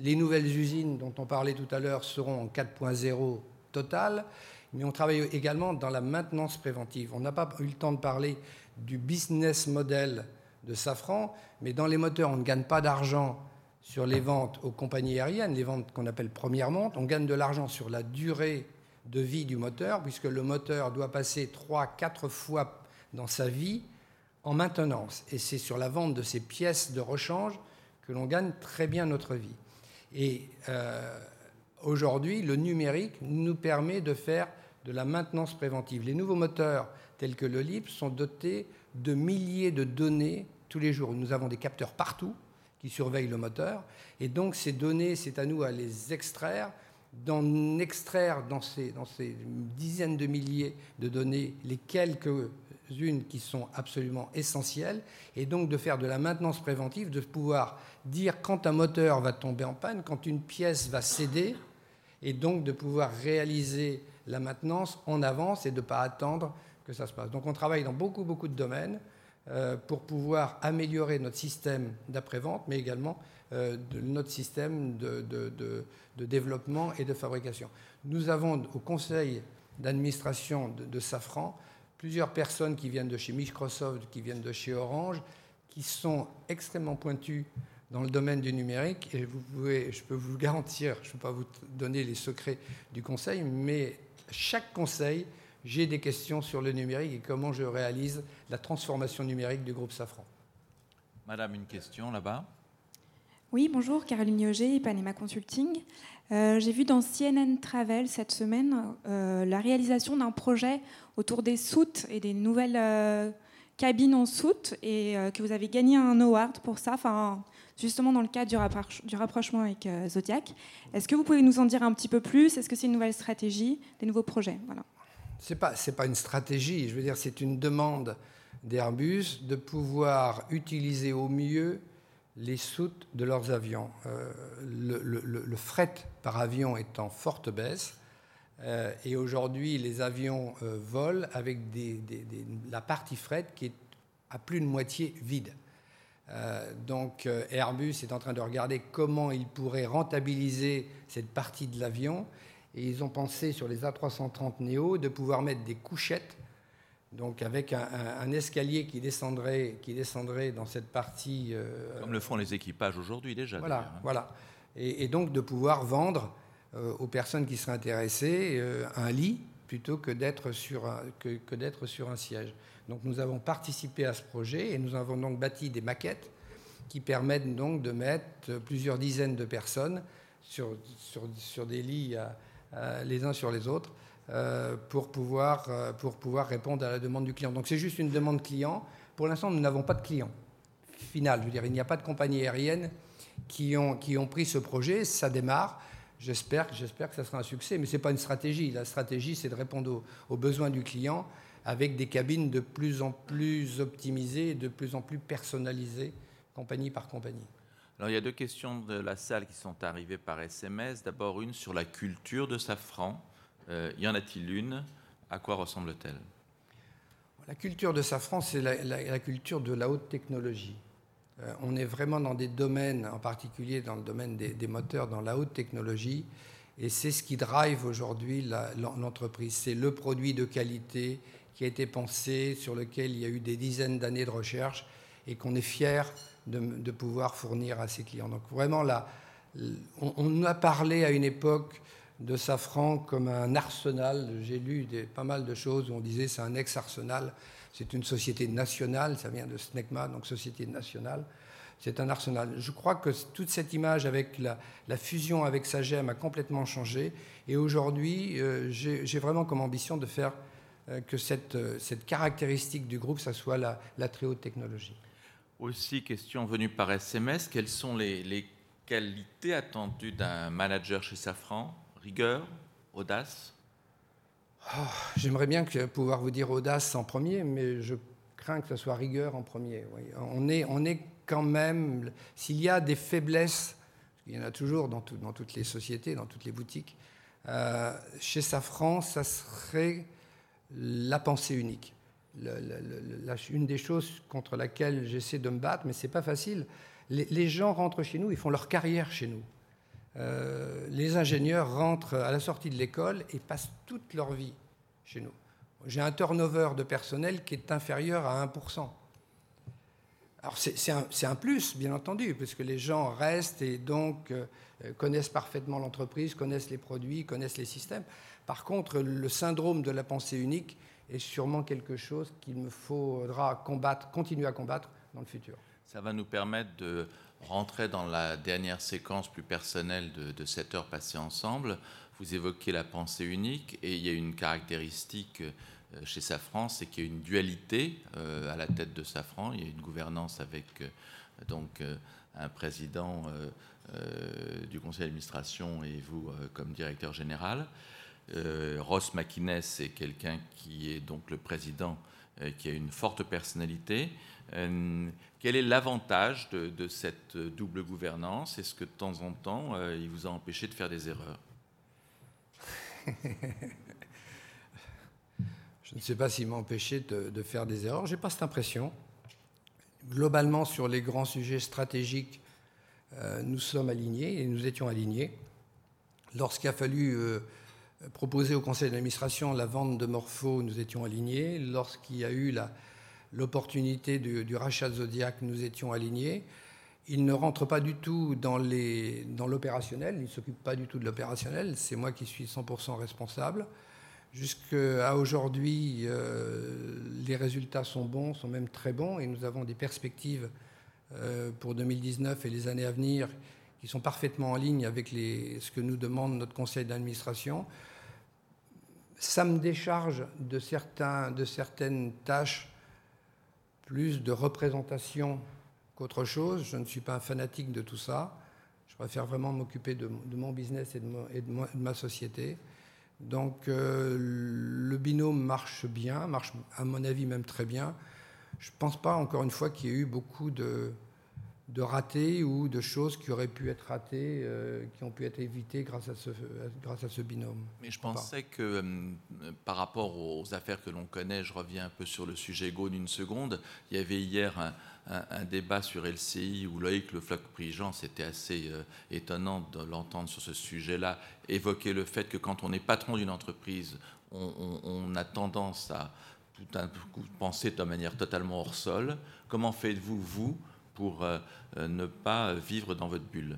Les nouvelles usines dont on parlait tout à l'heure seront en 4.0 total, mais on travaille également dans la maintenance préventive. On n'a pas eu le temps de parler du business model de Safran, mais dans les moteurs, on ne gagne pas d'argent sur les ventes aux compagnies aériennes, les ventes qu'on appelle première monte. On gagne de l'argent sur la durée de vie du moteur, puisque le moteur doit passer 3-4 fois dans sa vie en maintenance. Et c'est sur la vente de ces pièces de rechange que l'on gagne très bien notre vie. Et euh, aujourd'hui, le numérique nous permet de faire de la maintenance préventive. Les nouveaux moteurs tels que le LIP sont dotés de milliers de données tous les jours. Nous avons des capteurs partout qui surveillent le moteur. Et donc ces données, c'est à nous à les extraire, d'en extraire dans ces, dans ces dizaines de milliers de données les quelques unes qui sont absolument essentielles, et donc de faire de la maintenance préventive, de pouvoir dire quand un moteur va tomber en panne, quand une pièce va céder, et donc de pouvoir réaliser la maintenance en avance et de ne pas attendre que ça se passe. Donc on travaille dans beaucoup, beaucoup de domaines euh, pour pouvoir améliorer notre système d'après-vente, mais également euh, notre système de, de, développement et de fabrication. Nous avons au conseil d'administration de Safran plusieurs personnes qui viennent de chez Microsoft, qui viennent de chez Orange, qui sont extrêmement pointues dans le domaine du numérique. Et vous pouvez, je peux vous garantir, je ne peux pas vous donner les secrets du conseil, mais chaque conseil, j'ai des questions sur le numérique et comment je réalise la transformation numérique du groupe Safran. Madame, une question là-bas. Oui, bonjour, Caroline Yoger, Ipanema Consulting. Euh, j'ai vu dans CNN Travel cette semaine euh, la réalisation d'un projet autour des soutes et des nouvelles euh, cabines en soute et que vous avez gagné un award pour ça, enfin, justement dans le cadre du, rapprochement avec Zodiac. Est-ce que vous pouvez nous en dire un petit peu plus? Est-ce que c'est une nouvelle stratégie, des nouveaux projets? Voilà. Ce n'est pas, pas une stratégie, je veux dire, c'est une demande d'Airbus de pouvoir utiliser au mieux les soutes de leurs avions. Euh, le, fret par avion est en forte baisse. Euh, et aujourd'hui, les avions euh, volent avec la partie fret qui est à plus de moitié vide. Donc Airbus est en train de regarder comment il pourrait rentabiliser cette partie de l'avion. Et ils ont pensé sur les A330 Neo de pouvoir mettre des couchettes, donc avec un, escalier qui descendrait, qui descendrait dans cette partie. Euh, Comme le font les équipages aujourd'hui déjà. Voilà, hein. voilà. Et, donc de pouvoir vendre aux personnes qui seraient intéressées un lit plutôt que d'être sur, que, que d'être sur un siège. Donc nous avons participé à ce projet et nous avons donc bâti des maquettes qui permettent donc de mettre plusieurs dizaines de personnes sur, sur, des lits les uns sur les autres euh, pour, pouvoir, euh, pour pouvoir répondre à la demande du client. Donc c'est juste une demande client. Pour l'instant, nous n'avons pas de client final. Je veux dire, il n'y a pas de compagnie aérienne qui ont, qui ont pris ce projet. Ça démarre. J'espère, j'espère que ça sera un succès, mais ce n'est pas une stratégie. La stratégie, c'est de répondre aux besoins du client avec des cabines de plus en plus optimisées et de plus en plus personnalisées, compagnie par compagnie. Alors, il y a deux questions de la salle qui sont arrivées par SMS. D'abord, une sur la culture de Safran. Euh, y en a-t-il une? À quoi ressemble-t-elle? La culture de Safran, c'est la, culture de la haute technologie. Euh, on est vraiment dans des domaines, en particulier dans le domaine des, moteurs, dans la haute technologie. Et c'est ce qui drive aujourd'hui l'entreprise. C'est le produit de qualité, qui a été pensé, sur lequel il y a eu des dizaines d'années de recherche et qu'on est fier de, pouvoir fournir à ses clients. Donc vraiment, là, on, a parlé à une époque de Safran comme un arsenal. J'ai lu des, pas mal de choses où on disait c'est un ex-arsenal. C'est une société nationale, ça vient de SNECMA, donc société nationale. C'est un arsenal. Je crois que toute cette image avec la, fusion avec Sagem a complètement changé. Et aujourd'hui, euh, j'ai vraiment comme ambition de faire euh, que cette, euh, cette, caractéristique du groupe, ça soit la, très haute technologie. Aussi, question venue par SMS, quelles sont les, qualités attendues d'un manager chez Safran? Rigueur Audace? Oh, J'aimerais bien pouvoir vous dire audace en premier, mais je crains que ce soit rigueur en premier. On, est, on est quand même, s'il y a des faiblesses, il y en a toujours dans, dans toutes les sociétés, dans toutes les boutiques, euh, chez Safran, ça serait la pensée unique. une des choses contre laquelle j'essaie de me battre, mais c'est pas facile. Les, gens rentrent chez nous, ils font leur carrière chez nous. Euh, les ingénieurs rentrent à la sortie de l'école et passent toute leur vie chez nous. J'ai un turnover de personnel qui est inférieur à 1%. Alors c'est un, plus, bien entendu, puisque les gens restent et donc euh, connaissent parfaitement l'entreprise, connaissent les produits, connaissent les systèmes. Par contre, le syndrome de la pensée unique est sûrement quelque chose qu'il me faudra combattre, continuer à combattre dans le futur. Ça va nous permettre de rentrer dans la dernière séquence plus personnelle de, cette heure passée ensemble. Vous évoquez la pensée unique et il y a une caractéristique euh, chez Safran, c'est qu'il y a une dualité euh, à la tête de Safran. Il y a une gouvernance avec euh, donc un président du conseil d'administration et vous comme directeur général. Ross McInnes est quelqu'un qui est donc le président, qui a une forte personnalité. Euh, quel est l'avantage de, cette double gouvernance? Est-ce que de temps en temps, il vous a empêché de faire des erreurs? Je ne sais pas s'il m'a empêché de, faire des erreurs. Je n'ai pas cette impression. Globalement, sur les grands sujets stratégiques, nous sommes alignés et nous étions alignés. Lorsqu'il a fallu proposé au conseil d'administration la vente de Morpho, nous étions alignés. Lorsqu'il y a eu l'opportunité du, rachat de Zodiac, nous étions alignés. Il ne rentre pas du tout dans l'opérationnel, il ne s'occupe pas du tout de l'opérationnel, c'est moi qui suis 100% responsable. Jusqu'à aujourd'hui, euh, les résultats sont bons, sont même très bons, et nous avons des perspectives euh, pour 2019 et les années à venir qui sont parfaitement en ligne avec ce que nous demande notre conseil d'administration. Ça me décharge de, certaines tâches, plus de représentation qu'autre chose. Je ne suis pas un fanatique de tout ça. Je préfère vraiment m'occuper de, mon business et de, et de, ma, société. Donc euh, le binôme marche bien, marche à mon avis même très bien. Je ne pense pas, encore une fois, qu'il y ait eu beaucoup de, de ratés ou de choses qui auraient pu être ratées, euh, qui ont pu être évitées grâce à ce, grâce à ce binôme. Mais je pensais que euh, par rapport aux affaires que l'on connaît, je reviens un peu sur le sujet Gaune une seconde, il y avait hier un, débat sur LCI où Loïc Le Floch-Prigent, c'était assez euh, étonnant de l'entendre sur ce sujet-là, évoquer le fait que quand on est patron d'une entreprise, on, on a tendance à tout un coup penser de manière totalement hors sol. Comment faites-vous, vous, pour euh, euh, ne pas vivre dans votre bulle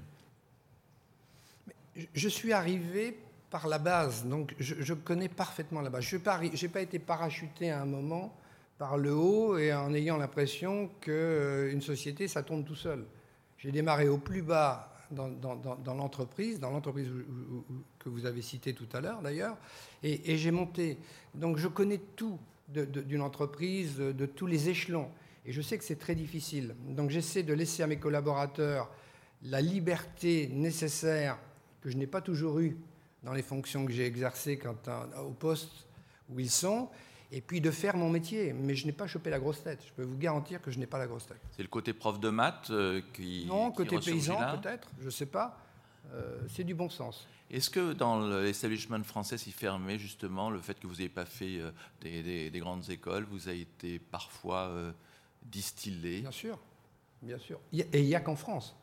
Je suis arrivé par la base, donc je, connais parfaitement la base. Je n'ai pas été parachuté à un moment par le haut et en ayant l'impression qu'une euh, société, ça tombe tout seul. J'ai démarré au plus bas dans, l'entreprise, dans l'entreprise que vous avez citée tout à l'heure d'ailleurs, et, et j'ai monté. Donc je connais tout d'une entreprise, de tous les échelons. Et je sais que c'est très difficile. Donc j'essaie de laisser à mes collaborateurs la liberté nécessaire que je n'ai pas toujours eue dans les fonctions que j'ai exercées quand, au poste où ils sont, et puis de faire mon métier. Mais je n'ai pas chopé la grosse tête. Je peux vous garantir que je n'ai pas la grosse tête. C'est le côté prof de maths euh, qui... Non, côté paysan peut-être, je ne sais pas. Euh, c'est du bon sens. Est-ce que dans l'establishment français si fermé, justement, le fait que vous n'ayez pas fait euh, des, grandes écoles vous a été parfois distillé. Bien sûr, bien sûr. Et il n'y a qu'en France.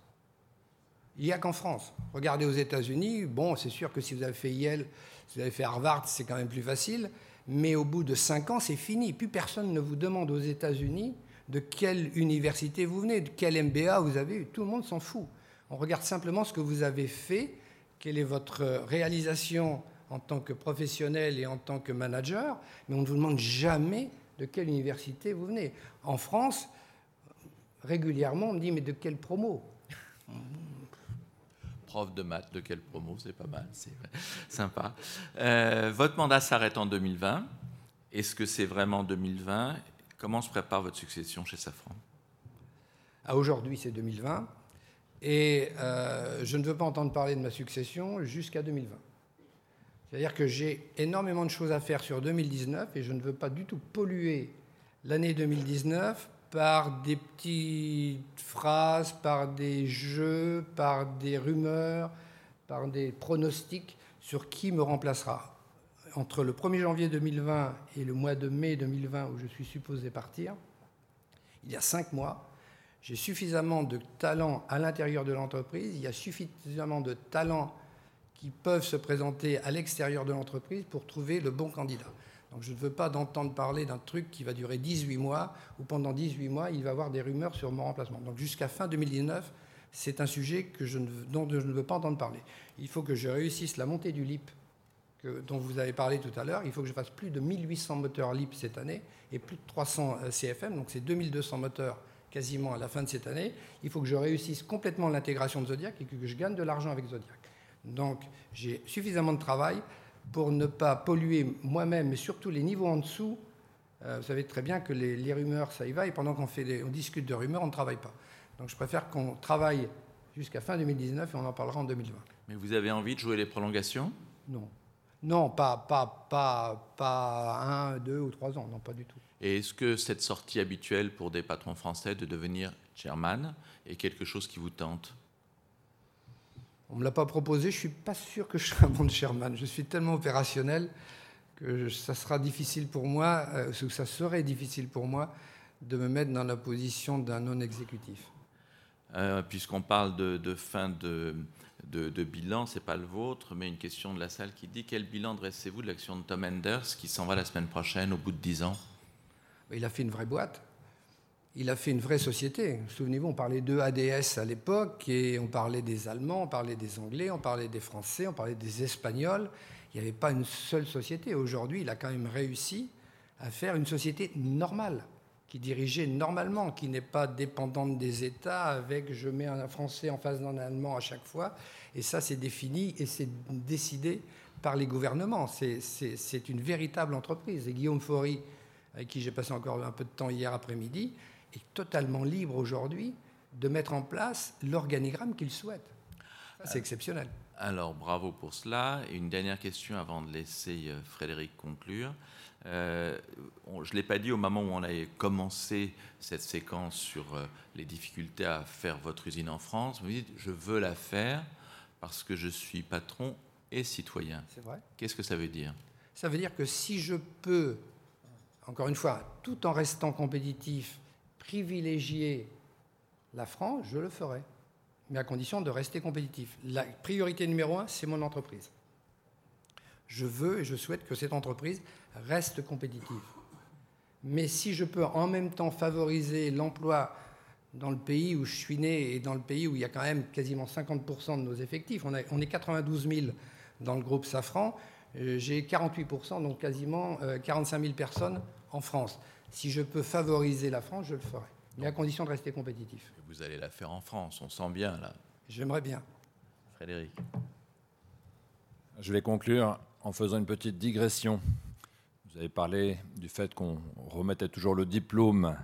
Il n'y a qu'en France. Regardez aux États-Unis, bon, c'est sûr que si vous avez fait Yale, si vous avez fait Harvard, c'est quand même plus facile, mais au bout de cinq ans, c'est fini. Plus personne ne vous demande aux États-Unis de quelle université vous venez, de quel MBA vous avez eu. Tout le monde s'en fout. On regarde simplement ce que vous avez fait, quelle est votre réalisation en tant que professionnel et en tant que manager, mais on ne vous demande jamais de quelle université vous venez? En France, régulièrement, on me dit mais de quelle promo? Prof de maths, de quelle promo? C'est pas mal, c'est sympa. Euh, votre mandat s'arrête en 2020. Est-ce que c'est vraiment 2020 Comment se prépare votre succession chez Safran? À Aujourd'hui, c'est 2020. Et euh, je ne veux pas entendre parler de ma succession jusqu'à 2020. C'est-à-dire que j'ai énormément de choses à faire sur 2019 et je ne veux pas du tout polluer l'année 2019 par des petites phrases, par des jeux, par des rumeurs, par des pronostics sur qui me remplacera. Entre le 1er janvier 2020 et le mois de mai 2020 où je suis supposé partir, il y a cinq mois, j'ai suffisamment de talent à l'intérieur de l'entreprise, il y a suffisamment de talent qui peuvent se présenter à l'extérieur de l'entreprise pour trouver le bon candidat. Donc je ne veux pas d'entendre parler d'un truc qui va durer 18 mois, ou pendant 18 mois, il va y avoir des rumeurs sur mon remplacement. Donc jusqu'à fin 2019, c'est un sujet dont je ne veux pas entendre parler. Il faut que je réussisse la montée du LIP dont vous avez parlé tout à l'heure. Il faut que je fasse plus de 1800 moteurs LIP cette année et plus de 300 euh, CFM, donc c'est 2200 moteurs quasiment à la fin de cette année. Il faut que je réussisse complètement l'intégration de Zodiac et que je gagne de l'argent avec Zodiac. Donc j'ai suffisamment de travail pour ne pas polluer moi-même, mais surtout les niveaux en dessous. Euh, vous savez très bien que les, rumeurs, ça y va, et pendant qu'on fait on discute de rumeurs, on ne travaille pas. Donc je préfère qu'on travaille jusqu'à fin 2019 et on en parlera en 2020. Mais vous avez envie de jouer les prolongations? Non. Non, pas, pas, pas, pas un, deux ou trois ans, non, pas du tout. Et est-ce que cette sortie habituelle pour des patrons français de devenir chairman est quelque chose qui vous tente? On ne me l'a pas proposé, je ne suis pas sûr que je serai un bon Sherman. Je suis tellement opérationnel que ça sera difficile pour moi, euh, ou ça serait difficile pour moi, de me mettre dans la position d'un non-exécutif. Euh, puisqu'on parle de, fin de, de, bilan, ce n'est pas le vôtre, mais une question de la salle qui dit quel bilan dressez-vous de l'action de Tom Enders qui s'en va la semaine prochaine au bout de 10 ans? Il a fait une vraie boîte il a fait une vraie société. Souvenez-vous, on parlait de ADS à l'époque, et on parlait des Allemands, on parlait des Anglais, on parlait des Français, on parlait des Espagnols. Il n'y avait pas une seule société. Aujourd'hui, il a quand même réussi à faire une société normale, qui dirigeait normalement, qui n'est pas dépendante des États, avec je mets un Français en face d'un Allemand à chaque fois. Et ça, c'est défini et c'est décidé par les gouvernements. C'est une véritable entreprise. Et Guillaume Faury, avec qui j'ai passé encore un peu de temps hier après-midi, est totalement libre aujourd'hui de mettre en place l'organigramme qu'il souhaite. C'est exceptionnel. Alors, bravo pour cela. Et une dernière question avant de laisser euh, Frédéric conclure. Euh, je ne l'ai pas dit au moment où on a commencé cette séquence sur euh, les difficultés à faire votre usine en France. Vous dites, je veux la faire parce que je suis patron et citoyen. C'est vrai. Qu'est-ce que ça veut dire? Ça veut dire que si je peux, encore une fois, tout en restant compétitif, privilégier la France, je le ferai. Mais à condition de rester compétitif. La priorité numéro un, c'est mon entreprise. Je veux et je souhaite que cette entreprise reste compétitive. Mais si je peux en même temps favoriser l'emploi dans le pays où je suis né et dans le pays où il y a quand même quasiment 50% de nos effectifs, on, est 92 000 dans le groupe Safran, euh, j'ai 48%, donc quasiment 45 euh, 000 personnes en France. Si je peux favoriser la France, je le ferai, mais à condition de rester compétitif. Vous allez la faire en France, on sent bien là. J'aimerais bien. Frédéric. Je vais conclure en faisant une petite digression. Vous avez parlé du fait qu'on remettait toujours le diplôme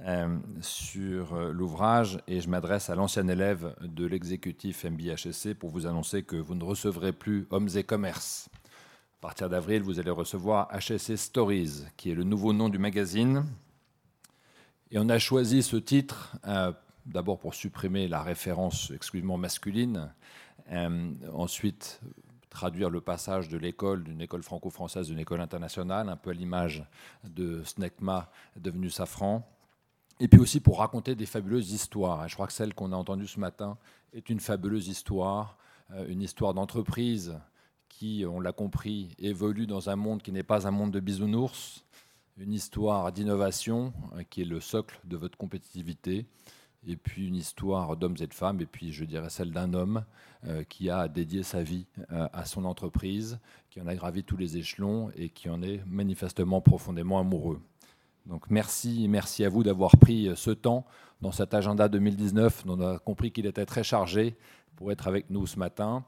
euh, sur euh, l'ouvrage et je m'adresse à l'ancien élève de l'exécutif MBHSC pour vous annoncer que vous ne recevrez plus Hommes et Commerce. À partir d'avril, vous allez recevoir HSC Stories, qui est le nouveau nom du magazine. Et on a choisi ce titre euh, d'abord pour supprimer la référence exclusivement masculine, ensuite traduire le passage de l'école, d'une école franco-française, d'une école internationale, un peu à l'image de SNECMA devenu Safran. Et puis aussi pour raconter des fabuleuses histoires. Je crois que celle qu'on a entendue ce matin est une fabuleuse histoire, euh, une histoire d'entreprise qui, on l'a compris, évolue dans un monde qui n'est pas un monde de bisounours, une histoire d'innovation euh, qui est le socle de votre compétitivité, et puis une histoire d'hommes et de femmes, et puis je dirais celle d'un homme euh, qui a dédié sa vie euh, à son entreprise, qui en a gravi tous les échelons et qui en est manifestement profondément amoureux. Donc merci, merci à vous d'avoir pris ce temps dans cet agenda 2019 dont on a compris qu'il était très chargé pour être avec nous ce matin.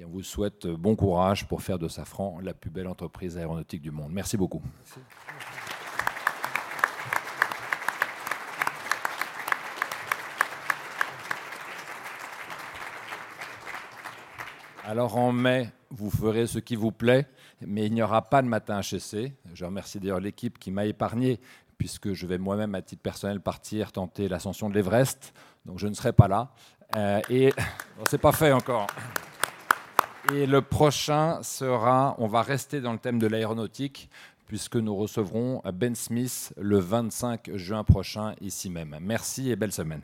Et on vous souhaite bon courage pour faire de Safran la plus belle entreprise aéronautique du monde. Merci beaucoup. Alors en mai, vous ferez ce qui vous plaît, mais il n'y aura pas de matin HSC. Je remercie d'ailleurs l'équipe qui m'a épargné, puisque je vais moi-même, à titre personnel, partir tenter l'ascension de l'Everest. Donc je ne serai pas là. Euh, et bon, c'est pas fait encore. Et le prochain sera, on va rester dans le thème de l'aéronautique, puisque nous recevrons Ben Smith le 25 juin prochain ici même. Merci et belle semaine.